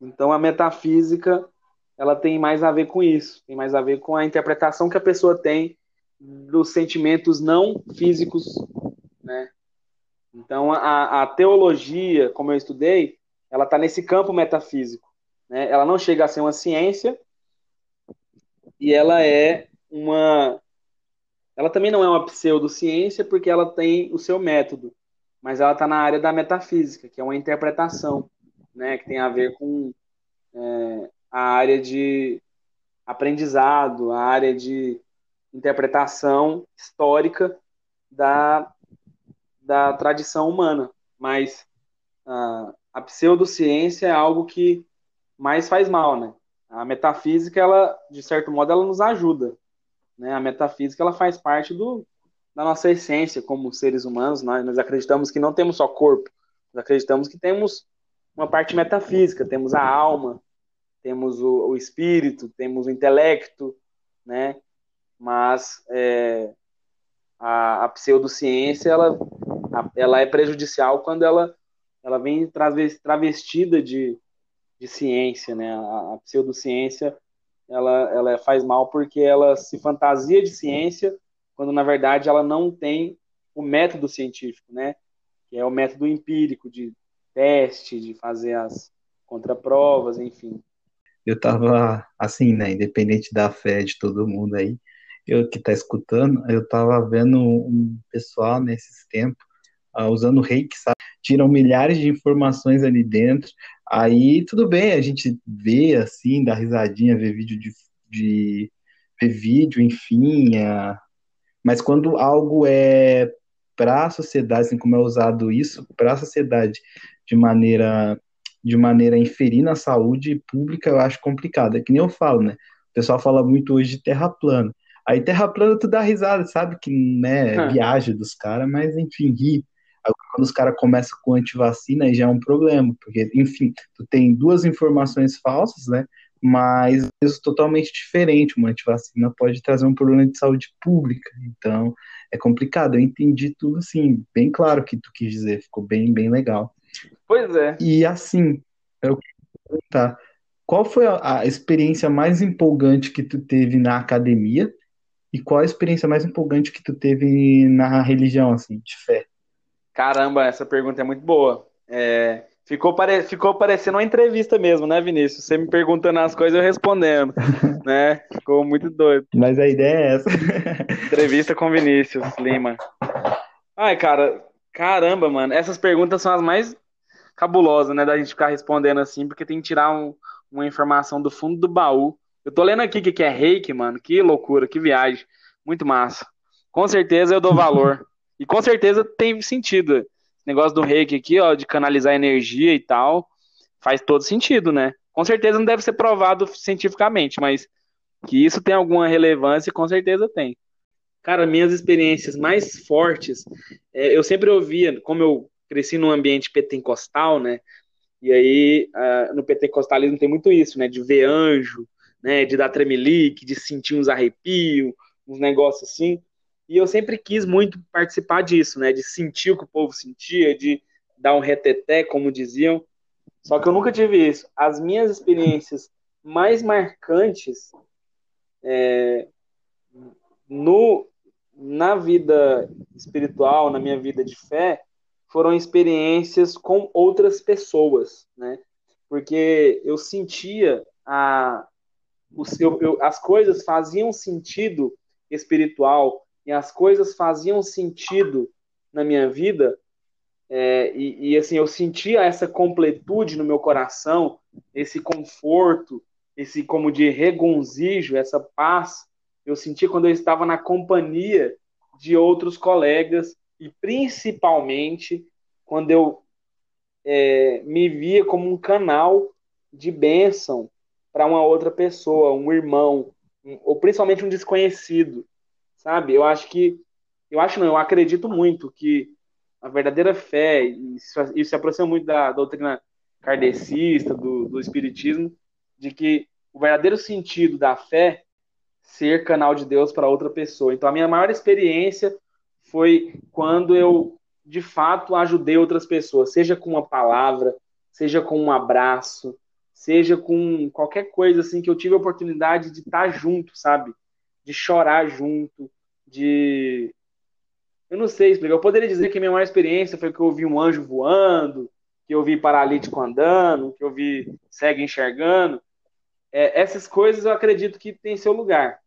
Então a metafísica ela tem mais a ver com isso, tem mais a ver com a interpretação que a pessoa tem dos sentimentos não físicos, né? Então, a, a teologia, como eu estudei, ela está nesse campo metafísico. Né? Ela não chega a ser uma ciência e ela é uma. Ela também não é uma pseudociência porque ela tem o seu método, mas ela está na área da metafísica, que é uma interpretação, né? que tem a ver com é, a área de aprendizado, a área de interpretação histórica da, da tradição humana. Mas uh, a pseudociência é algo que mais faz mal, né? A metafísica, ela, de certo modo, ela nos ajuda. Né? A metafísica, ela faz parte do, da nossa essência como seres humanos. Nós, nós acreditamos que não temos só corpo, nós acreditamos que temos uma parte metafísica, temos a alma, temos o, o espírito, temos o intelecto, né? Mas é, a, a pseudociência, ela, a, ela é prejudicial quando ela, ela vem travestida de, de ciência, né? A, a pseudociência, ela, ela faz mal porque ela se fantasia de ciência, quando na verdade ela não tem o método científico, né? Que é o método empírico de teste, de fazer as contraprovas, enfim. Eu tava assim, né? Independente da fé de todo mundo aí, eu que tá escutando, eu tava vendo um pessoal nesses tempos uh, usando reiki, sabe? Tiram milhares de informações ali dentro. Aí tudo bem, a gente vê assim, dá risadinha, vê vídeo de, de ver vídeo, enfim. Uh, mas quando algo é para a sociedade, assim como é usado isso para a sociedade de maneira de maneira a inferir na saúde pública, eu acho complicado. É que nem eu falo, né? O pessoal fala muito hoje de terra plana. Aí terra plana tu dá risada, sabe? Que né, é viagem dos caras, mas enfim, ri. Quando os caras começam com antivacina, aí já é um problema, porque, enfim, tu tem duas informações falsas, né? Mas isso totalmente diferente. Uma antivacina pode trazer um problema de saúde pública. Então, é complicado. Eu entendi tudo, assim, bem claro o que tu quis dizer. Ficou bem, bem legal. Pois é. E assim, eu quero perguntar, qual foi a, a experiência mais empolgante que tu teve na academia e qual a experiência mais empolgante que tu teve na religião, assim, de fé? Caramba, essa pergunta é muito boa. É, ficou, pare... ficou parecendo uma entrevista mesmo, né, Vinícius? Você me perguntando as coisas, eu respondendo, né? Ficou muito doido. Mas a ideia é essa. entrevista com Vinícius Lima. Ai, cara, caramba, mano. Essas perguntas são as mais cabulosas, né, da gente ficar respondendo assim, porque tem que tirar um, uma informação do fundo do baú eu tô lendo aqui que, que é reiki, mano. Que loucura, que viagem. Muito massa. Com certeza eu dou valor. e com certeza tem sentido. Esse negócio do reiki aqui, ó, de canalizar energia e tal, faz todo sentido, né? Com certeza não deve ser provado cientificamente, mas que isso tem alguma relevância, com certeza tem. Cara, minhas experiências mais fortes, é, eu sempre ouvia, como eu cresci num ambiente pentecostal, né? E aí, uh, no pentecostalismo tem muito isso, né? De ver anjo, né, de dar tremelique, de sentir uns arrepios, uns negócios assim. E eu sempre quis muito participar disso, né, de sentir o que o povo sentia, de dar um reteté, como diziam. Só que eu nunca tive isso. As minhas experiências mais marcantes é, no, na vida espiritual, na minha vida de fé, foram experiências com outras pessoas, né? Porque eu sentia a, eu, eu, as coisas faziam sentido espiritual e as coisas faziam sentido na minha vida é, e, e, assim eu sentia essa completude no meu coração esse conforto esse como de regonzijo essa paz eu sentia quando eu estava na companhia de outros colegas e principalmente quando eu é, me via como um canal de bênção para uma outra pessoa, um irmão, um, ou principalmente um desconhecido, sabe? Eu acho que, eu acho não, eu acredito muito que a verdadeira fé, e isso, se aproxima muito da doutrina kardecista, do, do espiritismo, de que o verdadeiro sentido da fé ser canal de Deus para outra pessoa. Então, a minha maior experiência foi quando eu, de fato, ajudei outras pessoas, seja com uma palavra, seja com um abraço, seja com qualquer coisa assim que eu tive a oportunidade de estar junto, sabe? De chorar junto, de eu não sei explicar. Eu poderia dizer que a minha maior experiência foi que eu vi um anjo voando, que eu vi paralítico andando, que eu vi cego enxergando. É, essas coisas eu acredito que tem seu lugar.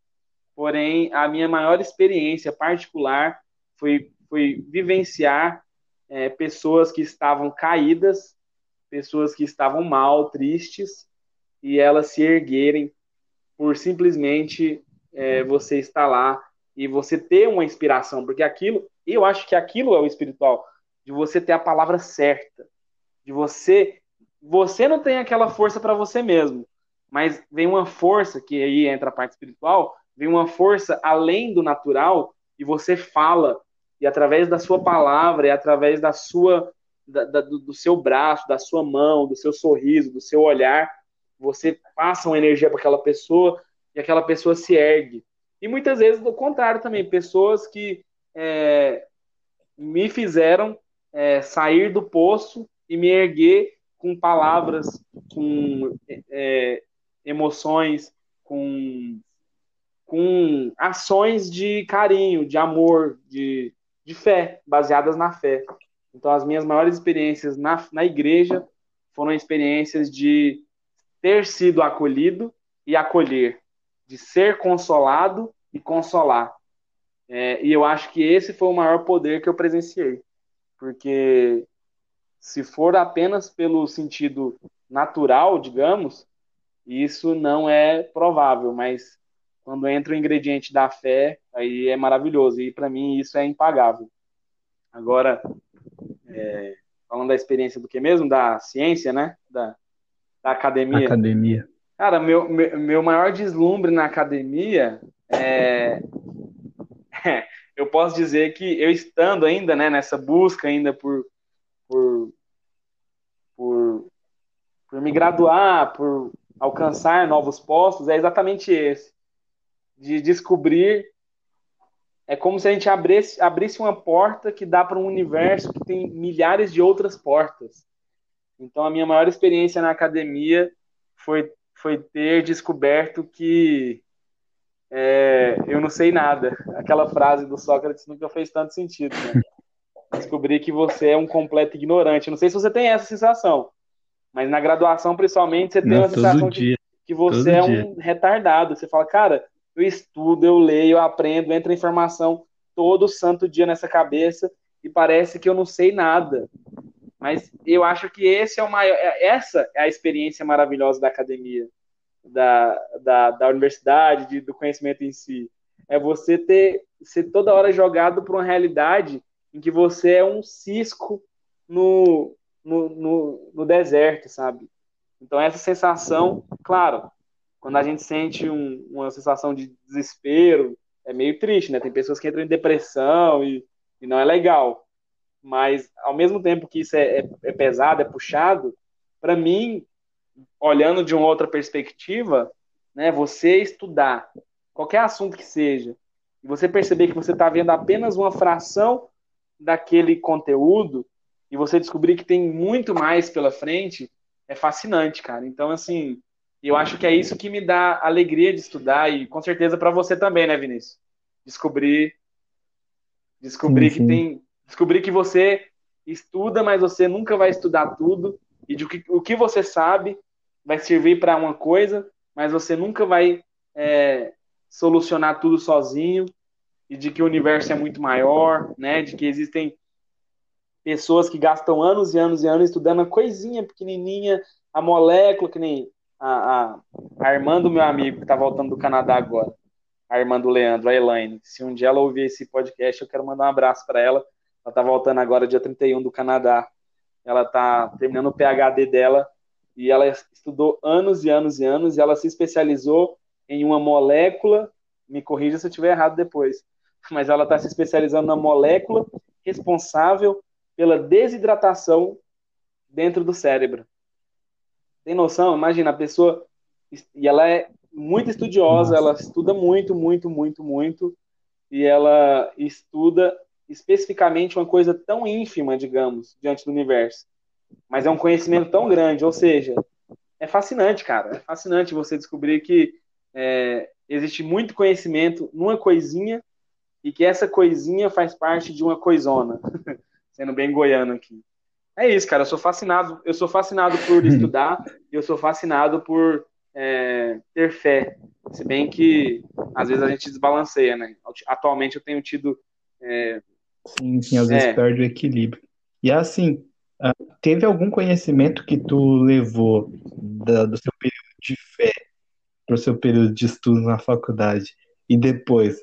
Porém, a minha maior experiência particular foi, foi vivenciar é, pessoas que estavam caídas pessoas que estavam mal, tristes, e elas se erguerem por simplesmente é, você estar lá e você ter uma inspiração, porque aquilo, eu acho que aquilo é o espiritual, de você ter a palavra certa, de você, você não tem aquela força para você mesmo, mas vem uma força que aí entra a parte espiritual, vem uma força além do natural e você fala e através da sua palavra e através da sua da, da, do seu braço, da sua mão, do seu sorriso, do seu olhar, você passa uma energia para aquela pessoa e aquela pessoa se ergue. E muitas vezes do contrário também, pessoas que é, me fizeram é, sair do poço e me erguer com palavras, com é, emoções, com, com ações de carinho, de amor, de, de fé, baseadas na fé. Então, as minhas maiores experiências na, na igreja foram experiências de ter sido acolhido e acolher, de ser consolado e consolar. É, e eu acho que esse foi o maior poder que eu presenciei. Porque se for apenas pelo sentido natural, digamos, isso não é provável, mas quando entra o ingrediente da fé, aí é maravilhoso. E para mim isso é impagável. Agora, é, falando da experiência do que mesmo? Da ciência, né? Da, da academia. Academia. Cara, meu, meu, meu maior deslumbre na academia é, eu posso dizer que eu estando ainda né, nessa busca ainda por, por, por, por me graduar, por alcançar novos postos, é exatamente esse. De descobrir. É como se a gente abrisse, abrisse uma porta que dá para um universo que tem milhares de outras portas. Então, a minha maior experiência na academia foi, foi ter descoberto que é, eu não sei nada. Aquela frase do Sócrates nunca fez tanto sentido. Né? Descobrir que você é um completo ignorante. Não sei se você tem essa sensação, mas na graduação, principalmente, você tem não, uma sensação de que você é dia. um retardado. Você fala, cara, eu estudo, eu leio, eu aprendo, entra informação todo santo dia nessa cabeça e parece que eu não sei nada. Mas eu acho que esse é o maior, é, essa é a experiência maravilhosa da academia da, da, da universidade, de, do conhecimento em si. É você ter ser toda hora jogado para uma realidade em que você é um cisco no, no, no, no deserto, sabe? Então, essa sensação, claro, quando a gente sente um, uma sensação de desespero, é meio triste, né? Tem pessoas que entram em depressão e, e não é legal. Mas, ao mesmo tempo que isso é, é, é pesado, é puxado, para mim, olhando de uma outra perspectiva, né, você estudar qualquer assunto que seja, e você perceber que você está vendo apenas uma fração daquele conteúdo, e você descobrir que tem muito mais pela frente, é fascinante, cara. Então, assim, eu acho que é isso que me dá alegria de estudar, e com certeza para você também, né, Vinícius? Descobrir. Descobrir sim, sim. que tem. Descobrir que você estuda, mas você nunca vai estudar tudo, e de que, o que você sabe vai servir para uma coisa, mas você nunca vai é, solucionar tudo sozinho e de que o universo é muito maior, né? De que existem pessoas que gastam anos e anos e anos estudando a coisinha pequenininha, a molécula, que nem a, a, a irmã do meu amigo que está voltando do Canadá agora, a irmã do Leandro, a Elaine. Se um dia ela ouvir esse podcast, eu quero mandar um abraço para ela. Ela está voltando agora, dia 31 do Canadá. Ela está terminando o PhD dela e ela estudou anos e anos e anos e ela se especializou em uma molécula, me corrija se eu estiver errado depois, mas ela está se especializando na molécula responsável pela desidratação dentro do cérebro. Tem noção? Imagina, a pessoa, e ela é muito estudiosa, ela estuda muito, muito, muito, muito, e ela estuda especificamente uma coisa tão ínfima, digamos, diante do universo mas é um conhecimento tão grande, ou seja, é fascinante, cara. É fascinante você descobrir que é, existe muito conhecimento numa coisinha e que essa coisinha faz parte de uma coisona, sendo bem goiano aqui. É isso, cara. Eu sou fascinado. Eu sou fascinado por estudar. eu sou fascinado por é, ter fé. Se bem que às vezes a gente desbalanceia, né? Atualmente eu tenho tido. É, sim, sim, às vezes é. perde o equilíbrio. E é assim, ah, teve algum conhecimento que tu levou da, do seu período de fé para o seu período de estudo na faculdade e depois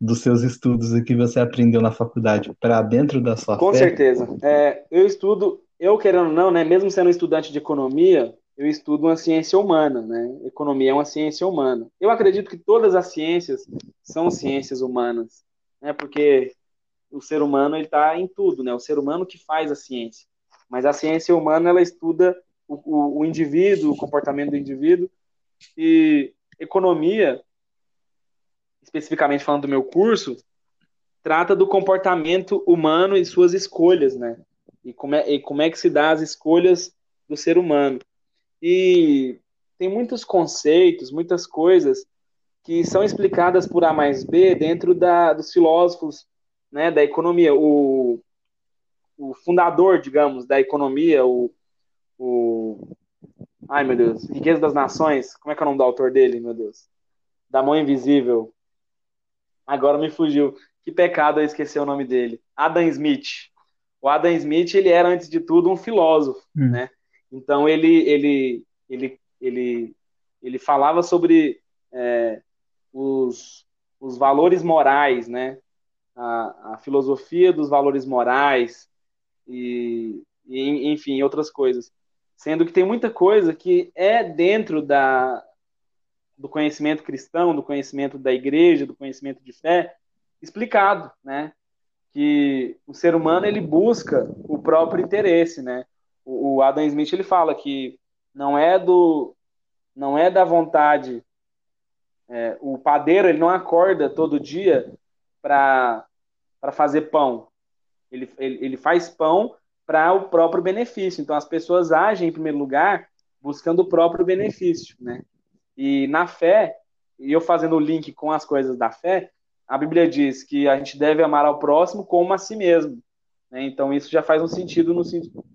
dos seus estudos e que você aprendeu na faculdade para dentro da sua Com fé? certeza. É, eu estudo, eu querendo não, né, mesmo sendo estudante de economia, eu estudo uma ciência humana, né? Economia é uma ciência humana. Eu acredito que todas as ciências são ciências humanas, né? Porque o ser humano ele está em tudo, né? O ser humano que faz a ciência. Mas a ciência humana ela estuda o, o, o indivíduo, o comportamento do indivíduo e economia especificamente falando do meu curso, trata do comportamento humano e suas escolhas, né? E como é, e como é que se dá as escolhas do ser humano. E tem muitos conceitos, muitas coisas que são explicadas por A mais B dentro da, dos filósofos né, da economia. O, o fundador, digamos, da economia, o, o. Ai, meu Deus. Riqueza das Nações. Como é que é o nome do autor dele, meu Deus? Da Mão Invisível. Agora me fugiu. Que pecado eu esqueci o nome dele. Adam Smith. O Adam Smith, ele era, antes de tudo, um filósofo, hum. né? Então, ele, ele, ele, ele, ele falava sobre é, os, os valores morais, né? A, a, filosofia dos valores morais e, e, enfim, outras coisas. Sendo que tem muita coisa que é dentro da, do conhecimento cristão, do conhecimento da igreja, do conhecimento de fé, explicado, né? Que o ser humano ele busca o próprio interesse, né? O, o Adam Smith ele fala que não é do não é da vontade é, o padeiro ele não acorda todo dia para para fazer pão. Ele, ele, ele faz pão para o próprio benefício. Então as pessoas agem em primeiro lugar buscando o próprio benefício, né? E na fé, e eu fazendo o link com as coisas da fé, a Bíblia diz que a gente deve amar ao próximo como a si mesmo. Né? Então isso já faz um sentido no,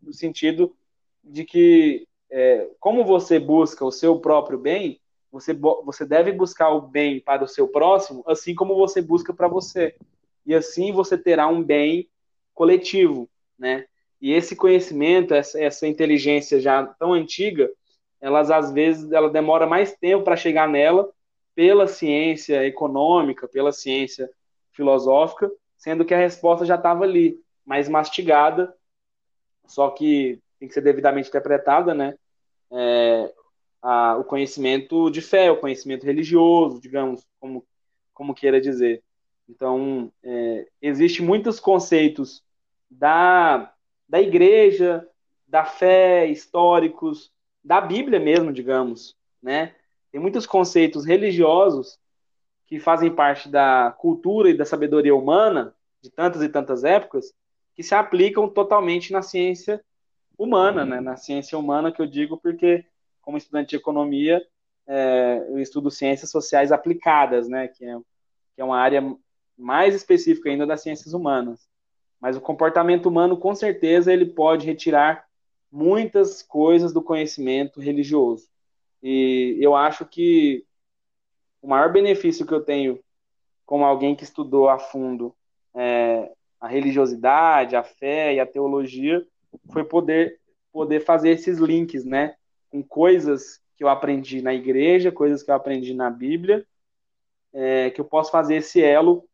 no sentido de que é, como você busca o seu próprio bem, você, você deve buscar o bem para o seu próximo, assim como você busca para você. E assim você terá um bem coletivo, né? E esse conhecimento, essa, essa inteligência já tão antiga, elas às vezes ela demora mais tempo para chegar nela pela ciência econômica, pela ciência filosófica, sendo que a resposta já estava ali, mais mastigada, só que tem que ser devidamente interpretada, né? É, a, o conhecimento de fé, o conhecimento religioso, digamos, como, como queira dizer. Então, é, existe muitos conceitos da, da igreja, da fé, históricos, da Bíblia mesmo, digamos, né? Tem muitos conceitos religiosos que fazem parte da cultura e da sabedoria humana de tantas e tantas épocas que se aplicam totalmente na ciência humana, né? Na ciência humana que eu digo porque como estudante de economia é, eu estudo ciências sociais aplicadas, né? Que é, que é uma área mais específica ainda das ciências humanas. Mas o comportamento humano, com certeza, ele pode retirar muitas coisas do conhecimento religioso. E eu acho que o maior benefício que eu tenho como alguém que estudou a fundo é, a religiosidade, a fé e a teologia foi poder poder fazer esses links, né, com coisas que eu aprendi na igreja, coisas que eu aprendi na Bíblia, é, que eu posso fazer esse elo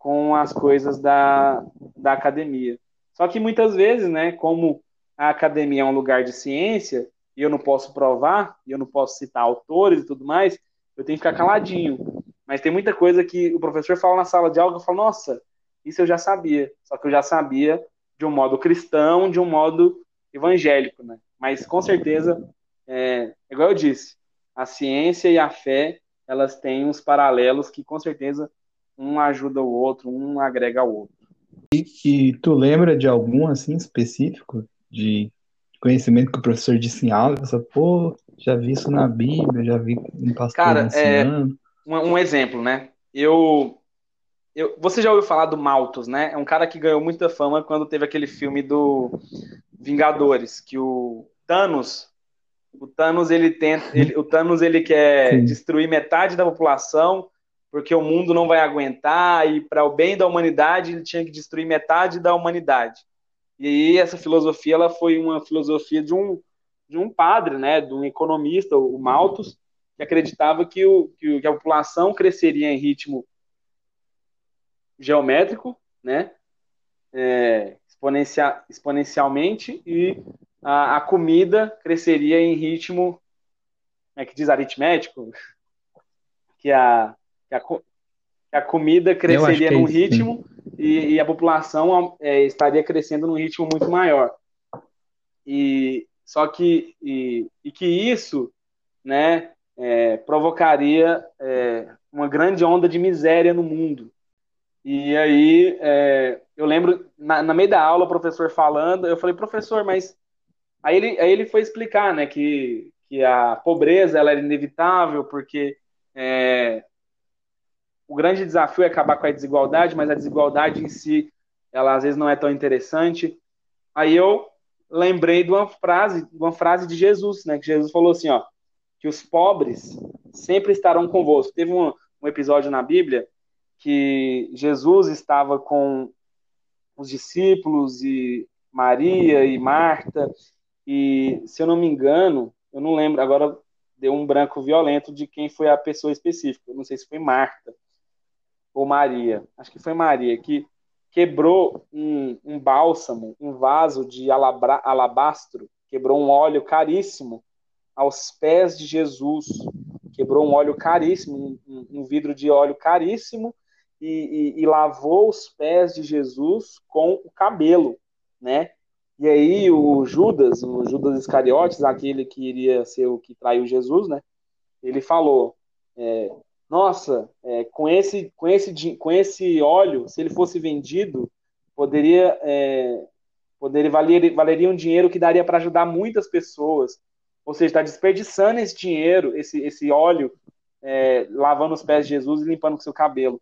com as coisas da, da academia. Só que muitas vezes, né, como a academia é um lugar de ciência e eu não posso provar, e eu não posso citar autores e tudo mais, eu tenho que ficar caladinho. Mas tem muita coisa que o professor fala na sala de aula, eu falo, nossa, isso eu já sabia. Só que eu já sabia de um modo cristão, de um modo evangélico, né? Mas com certeza, é, igual eu disse, a ciência e a fé, elas têm uns paralelos que com certeza um ajuda o outro, um agrega ao outro. E, e tu lembra de algum assim específico de conhecimento que o professor disse em aula, você, pô, já vi isso na Bíblia, já vi um pastor Cara, ensinando. É, um, um, exemplo, né? Eu, eu, você já ouviu falar do Malthus, né? É um cara que ganhou muita fama quando teve aquele filme do Vingadores, que o Thanos, o Thanos ele tenta, ele, o Thanos ele quer Sim. destruir metade da população porque o mundo não vai aguentar e para o bem da humanidade ele tinha que destruir metade da humanidade. E essa filosofia ela foi uma filosofia de um, de um padre, né, de um economista, o Malthus, que acreditava que, o, que a população cresceria em ritmo geométrico, né? É, exponencial, exponencialmente e a, a, comida cresceria em ritmo, é que diz, aritmético, que a, que a, que a comida cresceria é num isso, ritmo e, e, a população é, estaria crescendo num ritmo muito maior. E só que e, e que isso, né, é, provocaria é, uma grande onda de miséria no mundo. E aí, é, eu lembro, na, na, meio da aula, o professor falando, eu falei, professor, mas. Aí ele, aí ele foi explicar, né, que, que a pobreza ela era inevitável, porque é, o grande desafio é acabar com a desigualdade, mas a desigualdade em si, ela às vezes não é tão interessante. Aí eu lembrei de uma frase, de uma frase de Jesus, né, que Jesus falou assim, ó, que os pobres sempre estarão convosco. Teve um, um episódio na Bíblia que Jesus estava com os discípulos e Maria e Marta e se eu não me engano, eu não lembro, agora deu um branco violento de quem foi a pessoa específica. Eu não sei se foi Marta ou Maria. Acho que foi Maria que quebrou um, um bálsamo, um vaso de alabra, alabastro, quebrou um óleo caríssimo aos pés de Jesus. Quebrou um óleo caríssimo, um, um vidro de óleo caríssimo, e, e, e, lavou os pés de Jesus com o cabelo, né? E aí o Judas, o Judas Iscariotes, aquele que iria ser o que traiu Jesus, né? Ele falou, é, nossa, é, com esse com esse com esse óleo, se ele fosse vendido, poderia é, poderia valer, valeria um dinheiro que daria para ajudar muitas pessoas. Ou seja, está desperdiçando esse dinheiro, esse, esse óleo, é, lavando os pés de Jesus e limpando o seu cabelo.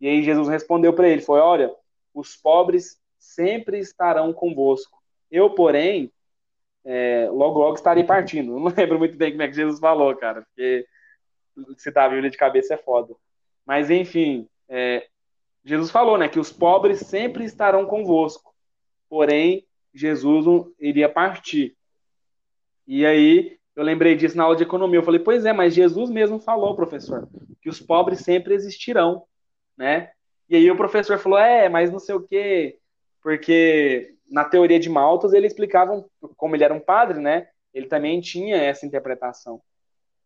E aí Jesus respondeu para ele: foi, olha, os pobres sempre estarão convosco. Eu, porém, é, logo logo estarei partindo. não lembro muito bem como é que Jesus falou, cara, porque citar a Bíblia de cabeça é foda. Mas enfim, é, Jesus falou, né, que os pobres sempre estarão convosco. Porém, Jesus iria partir. E aí eu lembrei disso na aula de economia. Eu falei, pois é, mas Jesus mesmo falou, professor, que os pobres sempre existirão, né? E aí o professor falou, é, mas não sei o quê, porque na teoria de Malthus ele explicava, como ele era um padre, né? Ele também tinha essa interpretação.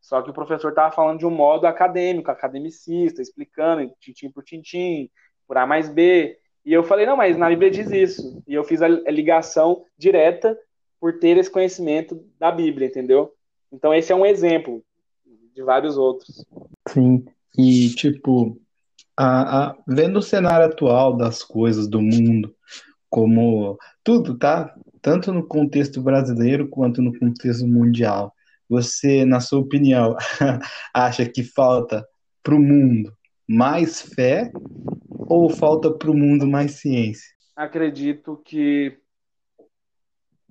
Só que o professor estava falando de um modo acadêmico, academicista, explicando tintim por tintim, por A mais B. E eu falei, não, mas na Bíblia diz isso. E eu fiz a ligação direta por ter esse conhecimento da Bíblia, entendeu? Então esse é um exemplo de vários outros. Sim, e tipo, a, a, vendo o cenário atual das coisas do mundo, como tudo, tá? Tanto no contexto brasileiro quanto no contexto mundial, você, na sua opinião, acha que falta para o mundo mais fé ou falta para o mundo mais ciência? Acredito que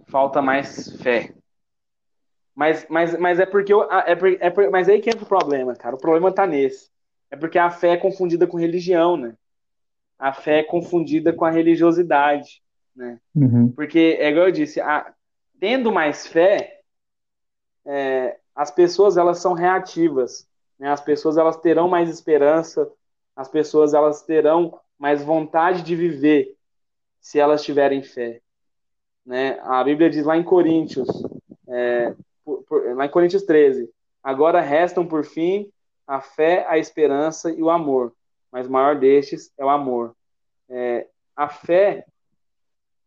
falta mais fé. Mas, mas, mas é porque eu, é, por, é mas aí que entra o problema, cara. O problema tá nesse. É porque a fé é confundida com religião, né? A fé é confundida com a religiosidade, né? Uhum. Porque, é igual eu disse, a, tendo mais fé, é, as pessoas elas são reativas, né? As pessoas elas terão mais esperança, as pessoas elas terão mais vontade de viver se elas tiverem fé. Né? A Bíblia diz lá em Coríntios, é, por, por, lá em Coríntios 13, agora restam por fim a fé, a esperança e o amor, mas o maior destes é o amor. É, a fé,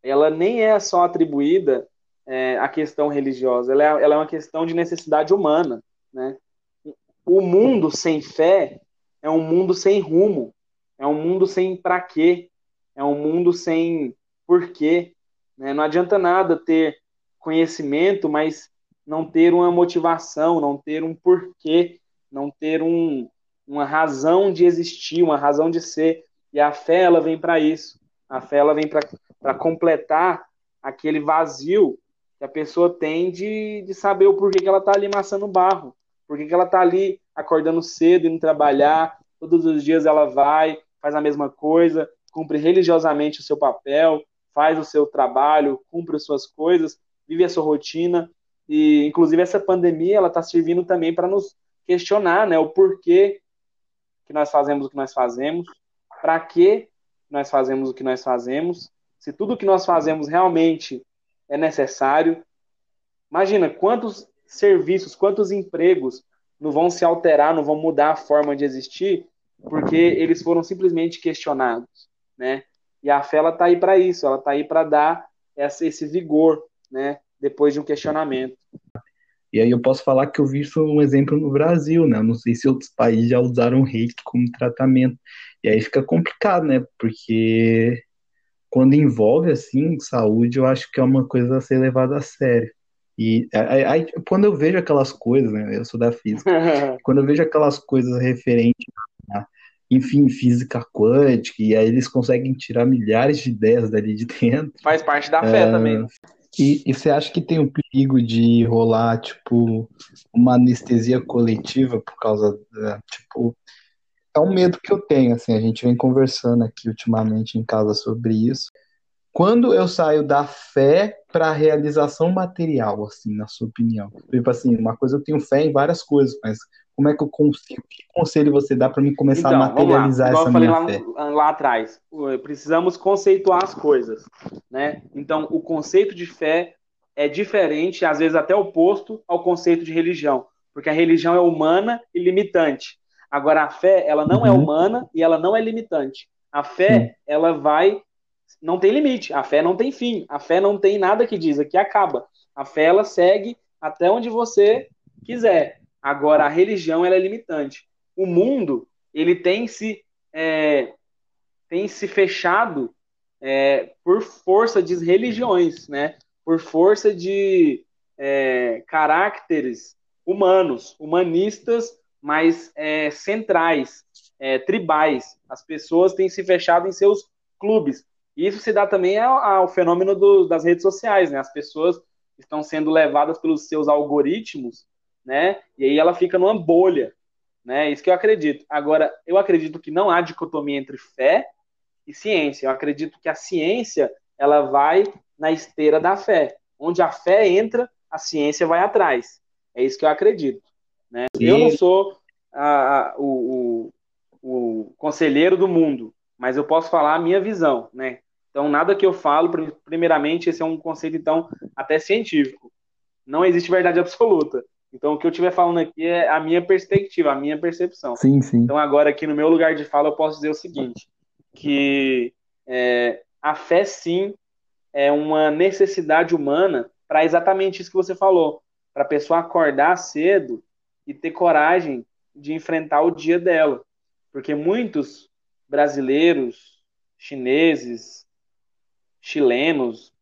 ela nem é só atribuída é, à questão religiosa, ela é, ela é uma questão de necessidade humana. Né? O mundo sem fé é um mundo sem rumo, é um mundo sem para quê, é um mundo sem porquê. Né? Não adianta nada ter conhecimento, mas não ter uma motivação, não ter um porquê, não ter um, uma razão de existir, uma razão de ser. E a fé ela vem para isso. A fé ela vem para completar aquele vazio que a pessoa tem de, de saber o porquê que ela está ali amassando barro, porquê que ela está ali acordando cedo, indo trabalhar, todos os dias ela vai, faz a mesma coisa, cumpre religiosamente o seu papel, faz o seu trabalho, cumpre as suas coisas, vive a sua rotina. E, inclusive, essa pandemia ela está servindo também para nos questionar né, o porquê que nós fazemos o que nós fazemos, para que nós fazemos o que nós fazemos, se tudo que nós fazemos realmente é necessário. Imagina quantos serviços, quantos empregos não vão se alterar, não vão mudar a forma de existir, porque eles foram simplesmente questionados, né? E a fé ela tá aí para isso, ela está aí para dar essa, esse vigor, né? Depois de um questionamento. E aí eu posso falar que eu vi isso um exemplo no Brasil, né? Não sei se outros países já usaram reiki como tratamento. E aí fica complicado, né? Porque quando envolve assim saúde, eu acho que é uma coisa a ser levada a sério. E aí, quando eu vejo aquelas coisas, né, eu sou da física, quando eu vejo aquelas coisas referentes a, enfim, física quântica, e aí eles conseguem tirar milhares de ideias dali de dentro. Faz parte da fé é, também. E, e, você acha que tem o perigo de rolar, tipo, uma anestesia coletiva por causa da, tipo, é um medo que eu tenho, assim, a gente vem conversando aqui ultimamente em casa sobre isso. Quando eu saio da fé para a realização material, assim, na sua opinião? Tipo assim, uma coisa eu tenho fé em várias coisas, mas como é que eu consigo? Que conselho você dá para mim começar então, a materializar essa minha lá, fé? Lá atrás, precisamos conceituar as coisas, né? Então, o conceito de fé é diferente, às vezes até oposto ao conceito de religião, porque a religião é humana e limitante. Agora, a fé, ela não é uhum. é humana e ela não é limitante. A fé, Sim. ela vai. Não tem limite. A fé não tem fim. A fé não tem nada que diz, aqui acaba. A fé, ela segue até onde você quiser. Agora, a religião, ela é limitante. O mundo, ele tem se. É, tem se fechado é, por força de religiões, né? Por força de é, caracteres humanos, humanistas mais é, centrais, é, tribais. As pessoas têm se fechado em seus clubes. Isso se dá também ao, ao fenômeno do, das redes sociais, né? As pessoas estão sendo levadas pelos seus algoritmos, né? E aí ela fica numa bolha, né? Isso que eu acredito. Agora, eu acredito que não há dicotomia entre fé e ciência. Eu acredito que a ciência ela vai na esteira da fé. Onde a fé entra, a ciência vai atrás. É isso que eu acredito. Né? Eu não sou a, a, o, o, o, conselheiro do mundo, mas eu posso falar a minha visão, né? Então, nada que eu falo, primeiramente, esse é um conceito, então, até científico. Não existe verdade absoluta. Então, o que eu estiver falando aqui é a minha perspectiva, a minha percepção. Sim, sim. Então, agora, aqui no meu lugar de fala, eu posso dizer o seguinte, que é, a fé, sim, é uma necessidade humana para exatamente isso que você falou, para a pessoa acordar cedo e ter coragem de enfrentar o dia dela. Porque muitos brasileiros, chineses, chilenos,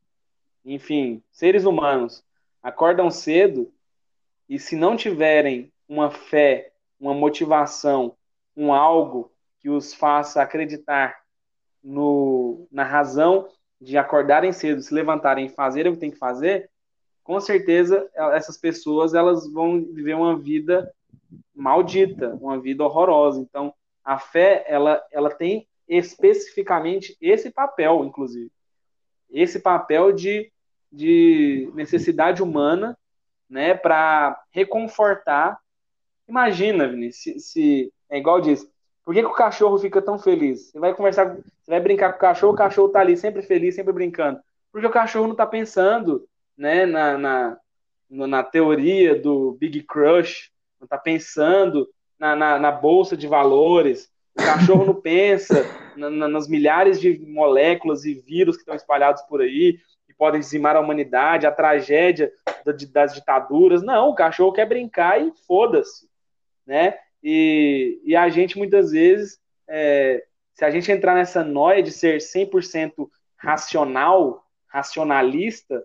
enfim, seres humanos, acordam cedo e se não tiverem uma fé, uma motivação, um algo que os faça acreditar no, na razão de acordarem cedo, se levantarem e fazerem o que tem que fazer, com certeza essas pessoas elas vão viver uma vida maldita, uma vida horrorosa. Então, a fé ela, ela tem especificamente esse papel, inclusive, esse papel de, de necessidade humana, né, para reconfortar. Imagina, Vini, se, se é igual diz, por que, que, o cachorro fica tão feliz? Você vai conversar, você vai brincar com o cachorro, o cachorro tá ali sempre feliz, sempre brincando. Porque o cachorro não tá pensando né, na, na, na teoria do Big Crush, não está pensando na, na, na, bolsa de valores, o cachorro não pensa na, nas milhares de moléculas e vírus que estão espalhados por aí, que podem dizimar a humanidade, a tragédia das ditaduras. Não, o cachorro quer brincar e foda-se. Né? E, e a gente, muitas vezes, é, se a gente entrar nessa noia de ser 100% racional, racionalista,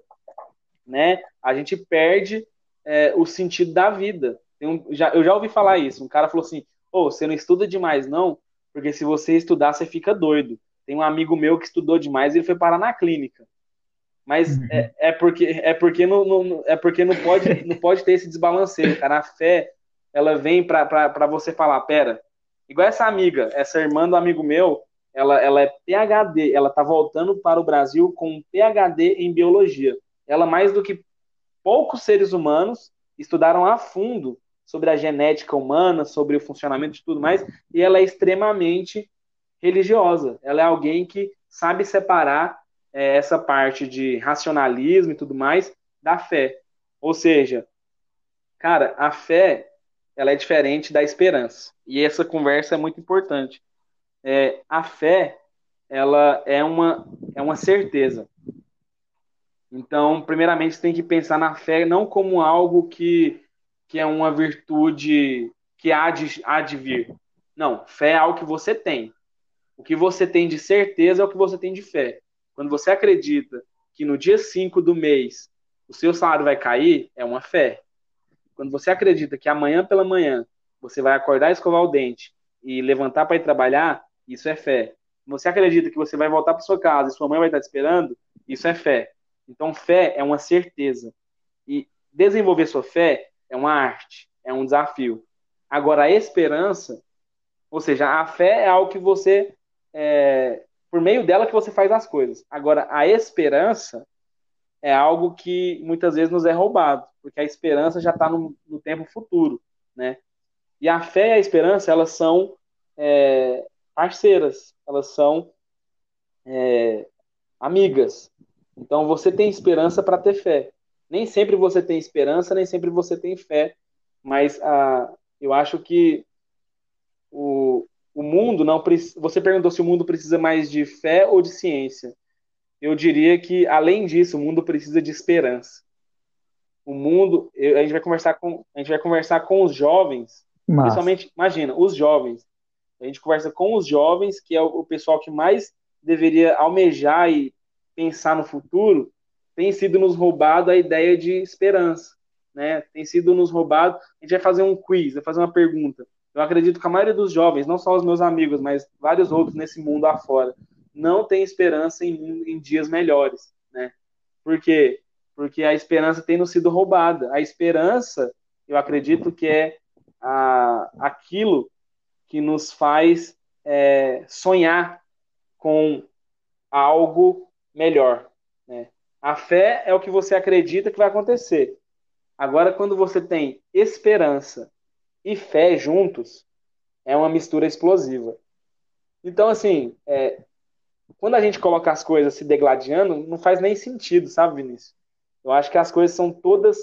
né, a gente perde é, o sentido da vida. Um, já, eu já ouvi falar isso. Um cara falou assim: oh, você não estuda demais, não, porque se você estudar, você fica doido. Tem um amigo meu que estudou demais e ele foi parar na clínica. Mas uhum. é, é, porque é porque não, não, é porque não pode não pode ter esse desbalanceio, cara. A fé ela vem para você falar, pera, igual essa amiga, essa irmã do amigo meu, ela, ela é PhD, ela tá voltando para o Brasil com um PhD em biologia ela mais do que poucos seres humanos estudaram a fundo sobre a genética humana, sobre o funcionamento de tudo mais, e ela é extremamente religiosa. Ela é alguém que sabe separar é, essa parte de racionalismo e tudo mais da fé. Ou seja, cara, a fé ela é diferente da esperança. E essa conversa é muito importante. É, a fé ela é uma, é uma certeza. Então, primeiramente, você tem que pensar na fé não como algo que, que é uma virtude que há de, há de vir. Não, fé é algo que você tem. O que você tem de certeza é o que você tem de fé. Quando você acredita que no dia 5 do mês o seu salário vai cair, é uma fé. Quando você acredita que amanhã pela manhã você vai acordar, escovar o dente e levantar para ir trabalhar, isso é fé. Você acredita que você vai voltar para sua casa e sua mãe vai estar te esperando, isso é fé. Então, fé é uma certeza. E desenvolver sua fé é uma arte, é um desafio. Agora, a esperança, ou seja, a fé é algo que você é, por meio dela que você faz as coisas. Agora, a esperança é algo que muitas vezes nos é roubado, porque a esperança já está no, no, tempo futuro, né? E a fé e a esperança, elas são é, parceiras, elas são é, amigas. Então, você tem esperança para ter fé. Nem sempre você tem esperança, nem sempre você tem fé, mas ah, eu acho que o, o mundo não precisa. Você perguntou se o mundo precisa mais de fé ou de ciência. Eu diria que, além disso, o mundo precisa de esperança. O mundo, a gente vai conversar com, a gente vai conversar com os jovens, Mas... principalmente, imagina, os jovens. A gente conversa com os jovens, que é o, pessoal que mais deveria almejar e pensar no futuro, tem sido nos roubado a ideia de esperança, né? Tem sido nos roubado. A gente vai fazer um quiz, vai fazer uma pergunta. Eu acredito que a maioria dos jovens, não só os meus amigos, mas vários outros nesse mundo afora, não tem esperança em, em dias melhores, né? Por quê? Porque a esperança tem nos sido roubada. A esperança, eu acredito que é a, aquilo que nos faz é, sonhar com algo melhor. Né? A fé é o que você acredita que vai acontecer. Agora, quando você tem esperança e fé juntos é uma mistura explosiva. Então, assim, é, quando a gente coloca as coisas se degladiando, não faz nem sentido, sabe, Vinícius? Eu acho que as coisas são todas,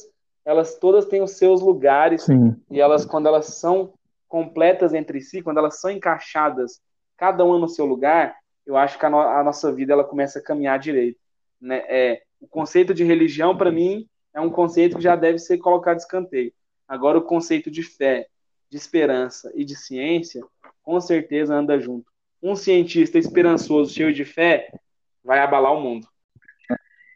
elas todas têm os seus lugares Sim. e elas, quando elas são completas entre si, quando elas são encaixadas, cada uma no seu lugar, eu acho que a, no, a nossa vida ela começa a caminhar direito. Né? É, o conceito de religião, para mim, é um conceito que já deve ser colocado de escanteio. Agora, o conceito de fé, de esperança e de ciência, com certeza anda junto. Um cientista esperançoso, cheio de fé, vai abalar o mundo.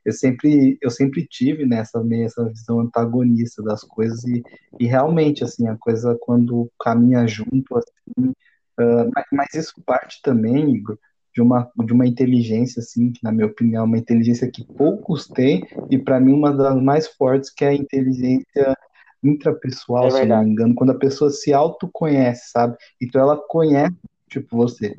Eu sempre, eu sempre tive nessa né, essa visão antagonista das coisas e, e realmente assim a coisa quando caminha junto assim, uh, mas isso parte também Igor de uma, de uma inteligência, assim, que na minha opinião é uma inteligência que poucos têm, e para mim uma das mais fortes, que é a inteligência intrapessoal, é se não me engano, quando a pessoa se autoconhece, sabe? Então ela conhece, tipo, você.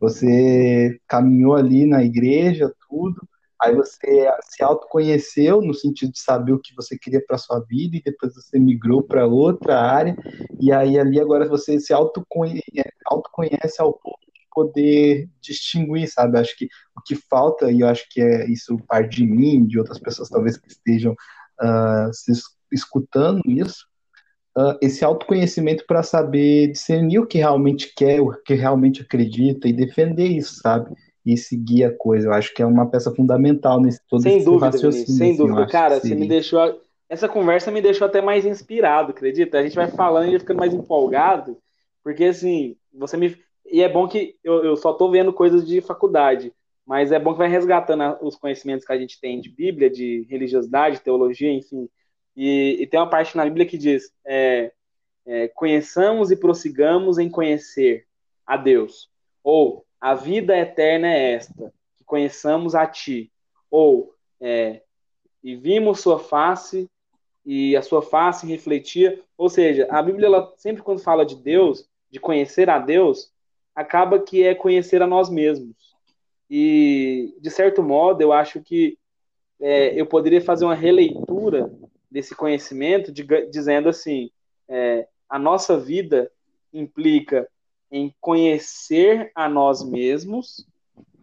Você caminhou ali na igreja, tudo, aí você se autoconheceu no sentido de saber o que você queria para sua vida, e depois você migrou para outra área, e aí ali agora você se autoconhece, autoconhece ao ponto poder distinguir, sabe? Acho que o que falta, e eu acho que é isso parte de mim, de outras pessoas talvez que estejam uh, se escutando isso, uh, esse autoconhecimento para saber discernir o que realmente quer, o que realmente acredita e defender isso, sabe? E seguir a coisa. Eu acho que é uma peça fundamental nesse todo sem esse dúvida, raciocínio. Sem assim, dúvida, cara, você me deixou. Essa conversa me deixou até mais inspirado, acredita? A gente vai falando e ficando mais empolgado, porque assim, você me. E é bom que eu, eu só tô vendo coisas de faculdade, mas é bom que vai resgatando os conhecimentos que a gente tem de Bíblia, de religiosidade, teologia, enfim, e, e tem uma parte na Bíblia que diz: é, é, conheçamos e prossigamos em conhecer a Deus. Ou a vida eterna é esta, que conheçamos a Ti. Ou é, e vimos Sua face e a Sua face refletia. Ou seja, a Bíblia ela, sempre quando fala de Deus, de conhecer a Deus, acaba que é conhecer a nós mesmos. E de certo modo, eu acho que é, eu poderia fazer uma releitura desse conhecimento, de, dizendo assim: é, a nossa vida implica em conhecer a nós mesmos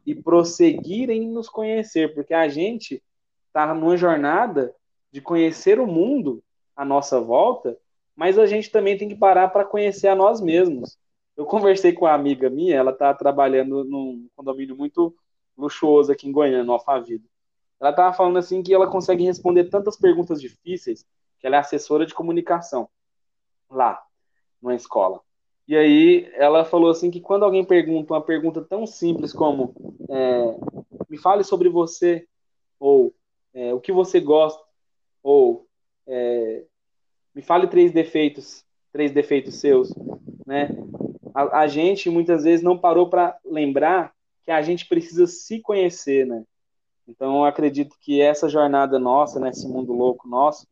e prosseguir em nos conhecer, porque a gente está numa jornada de conhecer o mundo à nossa volta, mas a gente também tem que parar para conhecer a nós mesmos. Eu conversei com uma amiga minha, ela está trabalhando num condomínio muito luxuoso aqui em Goiânia, no Alphaville. Ela estava falando assim que ela consegue responder tantas perguntas difíceis, que ela é assessora de comunicação lá, na escola. E aí ela falou assim que quando alguém pergunta uma pergunta tão simples como é, me fale sobre você, ou é, o que você gosta, ou é, me fale três defeitos, três defeitos seus, né? A, a gente muitas vezes não parou para lembrar que a gente precisa se conhecer, né? Então eu acredito que essa jornada nossa, nesse mundo louco nosso,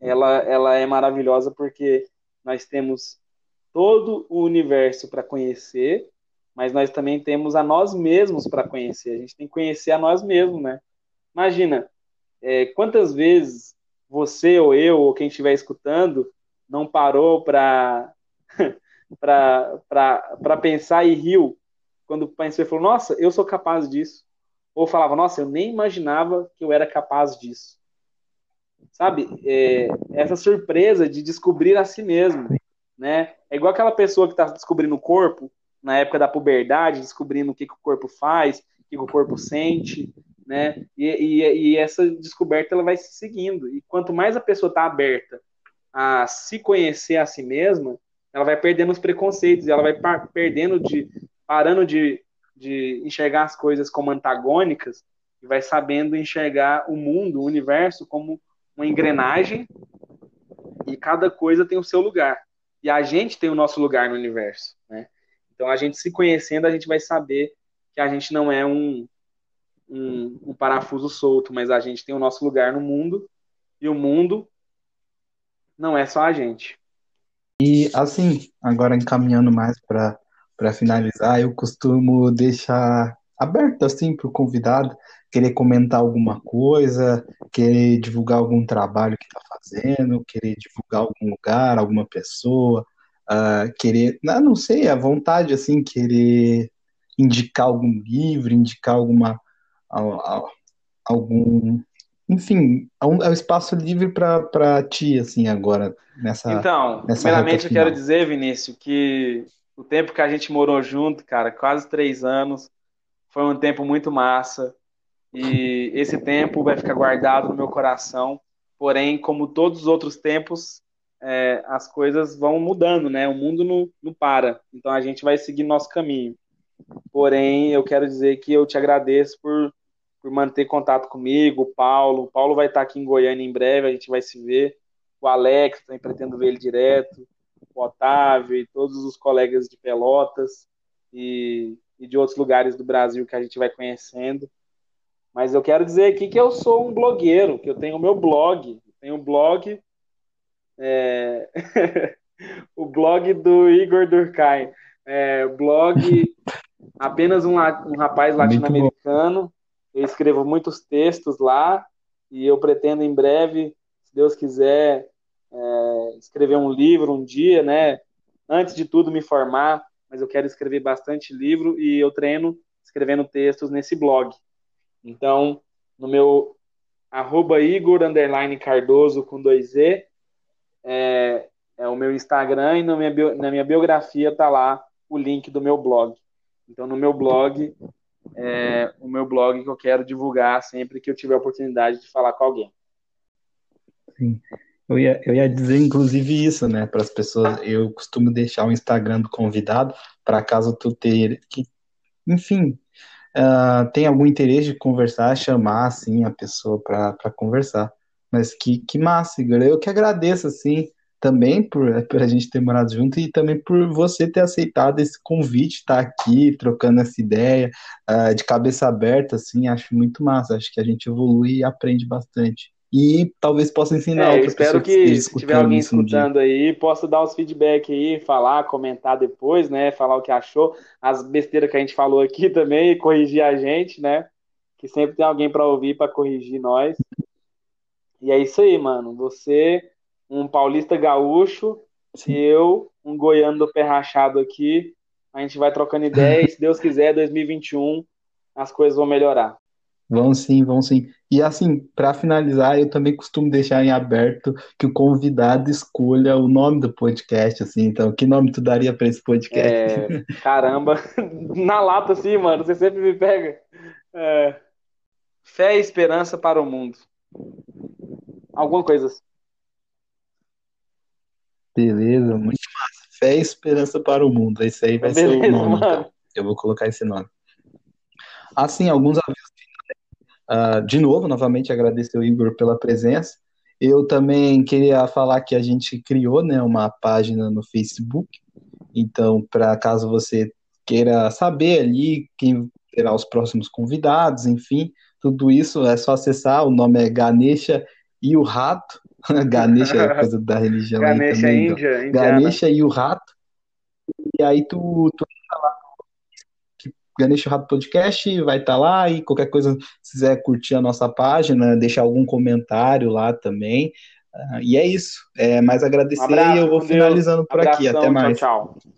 ela, ela é maravilhosa porque nós temos todo o universo para conhecer, mas nós também temos a nós mesmos para conhecer. A gente tem que conhecer a nós mesmos, né? Imagina, é, quantas vezes você ou eu, ou quem estiver escutando, não parou para para pensar e riu quando pensou e falou, nossa, eu sou capaz disso. Ou falava, nossa, eu nem imaginava que eu era capaz disso. Sabe? É, essa surpresa de descobrir a si mesmo. Né? É igual aquela pessoa que está descobrindo o corpo, na época da puberdade, descobrindo o que, que o corpo faz, o que, que o corpo sente, né? E, e, e, essa descoberta ela vai se seguindo. E quanto mais a pessoa está aberta a se conhecer a si mesma, ela vai perdendo os preconceitos, ela vai perdendo de parando de, de enxergar as coisas como antagônicas e vai sabendo enxergar o mundo, o universo como uma engrenagem e cada coisa tem o seu lugar. E a gente tem o nosso lugar no universo, né? Então a gente se conhecendo, a gente vai saber que a gente não é um, um, um parafuso solto, mas a gente tem o nosso lugar no mundo e o mundo não é só a gente. E assim, agora encaminhando mais para finalizar, eu costumo deixar aberto assim para o convidado querer comentar alguma coisa, querer divulgar algum trabalho que está fazendo, querer divulgar algum lugar, alguma pessoa, uh, querer, não, não sei, à vontade assim, querer indicar algum livro, indicar alguma algum enfim, é um, é um espaço livre para ti, assim, agora, nessa. Então, nessa primeiramente eu quero dizer, Vinícius, que o tempo que a gente morou junto, cara, quase três anos, foi um tempo muito massa. E esse tempo vai ficar guardado no meu coração. Porém, como todos os outros tempos, é, as coisas vão mudando, né? O mundo não, não para. Então a gente vai seguir nosso caminho. Porém, eu quero dizer que eu te agradeço por, por manter contato comigo, o Paulo. O Paulo vai estar aqui em Goiânia em breve, a gente vai se ver. O Alex, também pretendo ver ele direto o Otávio e todos os colegas de Pelotas e, e de outros lugares do Brasil que a gente vai conhecendo. Mas eu quero dizer aqui que eu sou um blogueiro, que eu tenho o meu blog. tenho um blog. É... o blog do Igor Durkheim. É, blog apenas um, um rapaz latino-americano. Eu escrevo muitos textos lá e eu pretendo em breve, se Deus quiser, é, escrever um livro um dia, né? Antes de tudo, me formar, mas eu quero escrever bastante livro e eu treino escrevendo textos nesse blog. Então, no meu arroba Igor Cardoso com dois E, é, é o meu Instagram e na minha, na minha biografia tá lá o link do meu blog. Então, no meu blog, é o meu blog que eu quero divulgar sempre que eu tiver a oportunidade de falar com alguém. Sim. Eu ia, eu ia dizer, inclusive, isso, né, para as pessoas. Eu costumo deixar o Instagram do convidado, para caso tu ter, que, enfim, uh, tem algum interesse de conversar, chamar, assim, a pessoa para conversar. Mas que, que massa, Igor. Eu que agradeço, assim, também por, por a gente ter morado junto e também por você ter aceitado esse convite, estar tá aqui trocando essa ideia uh, de cabeça aberta, assim, acho muito massa. Acho que a gente evolui e aprende bastante e talvez possa ensinar é, outra espero que, que se tiver alguém escutando um aí, possa dar os feedback aí, falar, comentar depois, né? Falar o que achou, as besteiras que a gente falou aqui também, corrigir a gente, né? Que sempre tem alguém para ouvir, para corrigir nós. E é isso aí, mano. Você, um paulista gaúcho, Sim. eu, um goiano do pé rachado aqui, A gente vai trocando ideias. se Deus quiser, 2021 as coisas vão melhorar. Vão sim, vão sim. E assim, para finalizar, eu também costumo deixar em aberto que o convidado escolha o nome do podcast, assim. Então, que nome tu daria para esse podcast? É, caramba, na lata assim, mano, você sempre me pega. É, fé e esperança para o mundo. Alguma coisa assim. Beleza, muito massa. Fé e esperança para o mundo. Esse aí vai Beleza, ser o nome. Então. Eu vou colocar esse nome. Assim, alguns avisos. Uh, de novo, novamente agradecer o Igor pela presença. Eu também queria falar que a gente criou né, uma página no Facebook. Então, para caso você queira saber ali quem será os próximos convidados, enfim, tudo isso é só acessar. O nome é Ganesha e o Rato. Ganesha é coisa da religião. Ganesha também, é Índia. Então. Ganesha e o Rato. E aí tu, tu lá Ganesha Rato Podcast vai estar tá lá e qualquer coisa, se quiser curtir a nossa página, deixar algum comentário lá também. Uh, e é isso. É mais agradecer um abraço, e eu vou finalizando por Abração, aqui. Até mais. Tchau, tchau.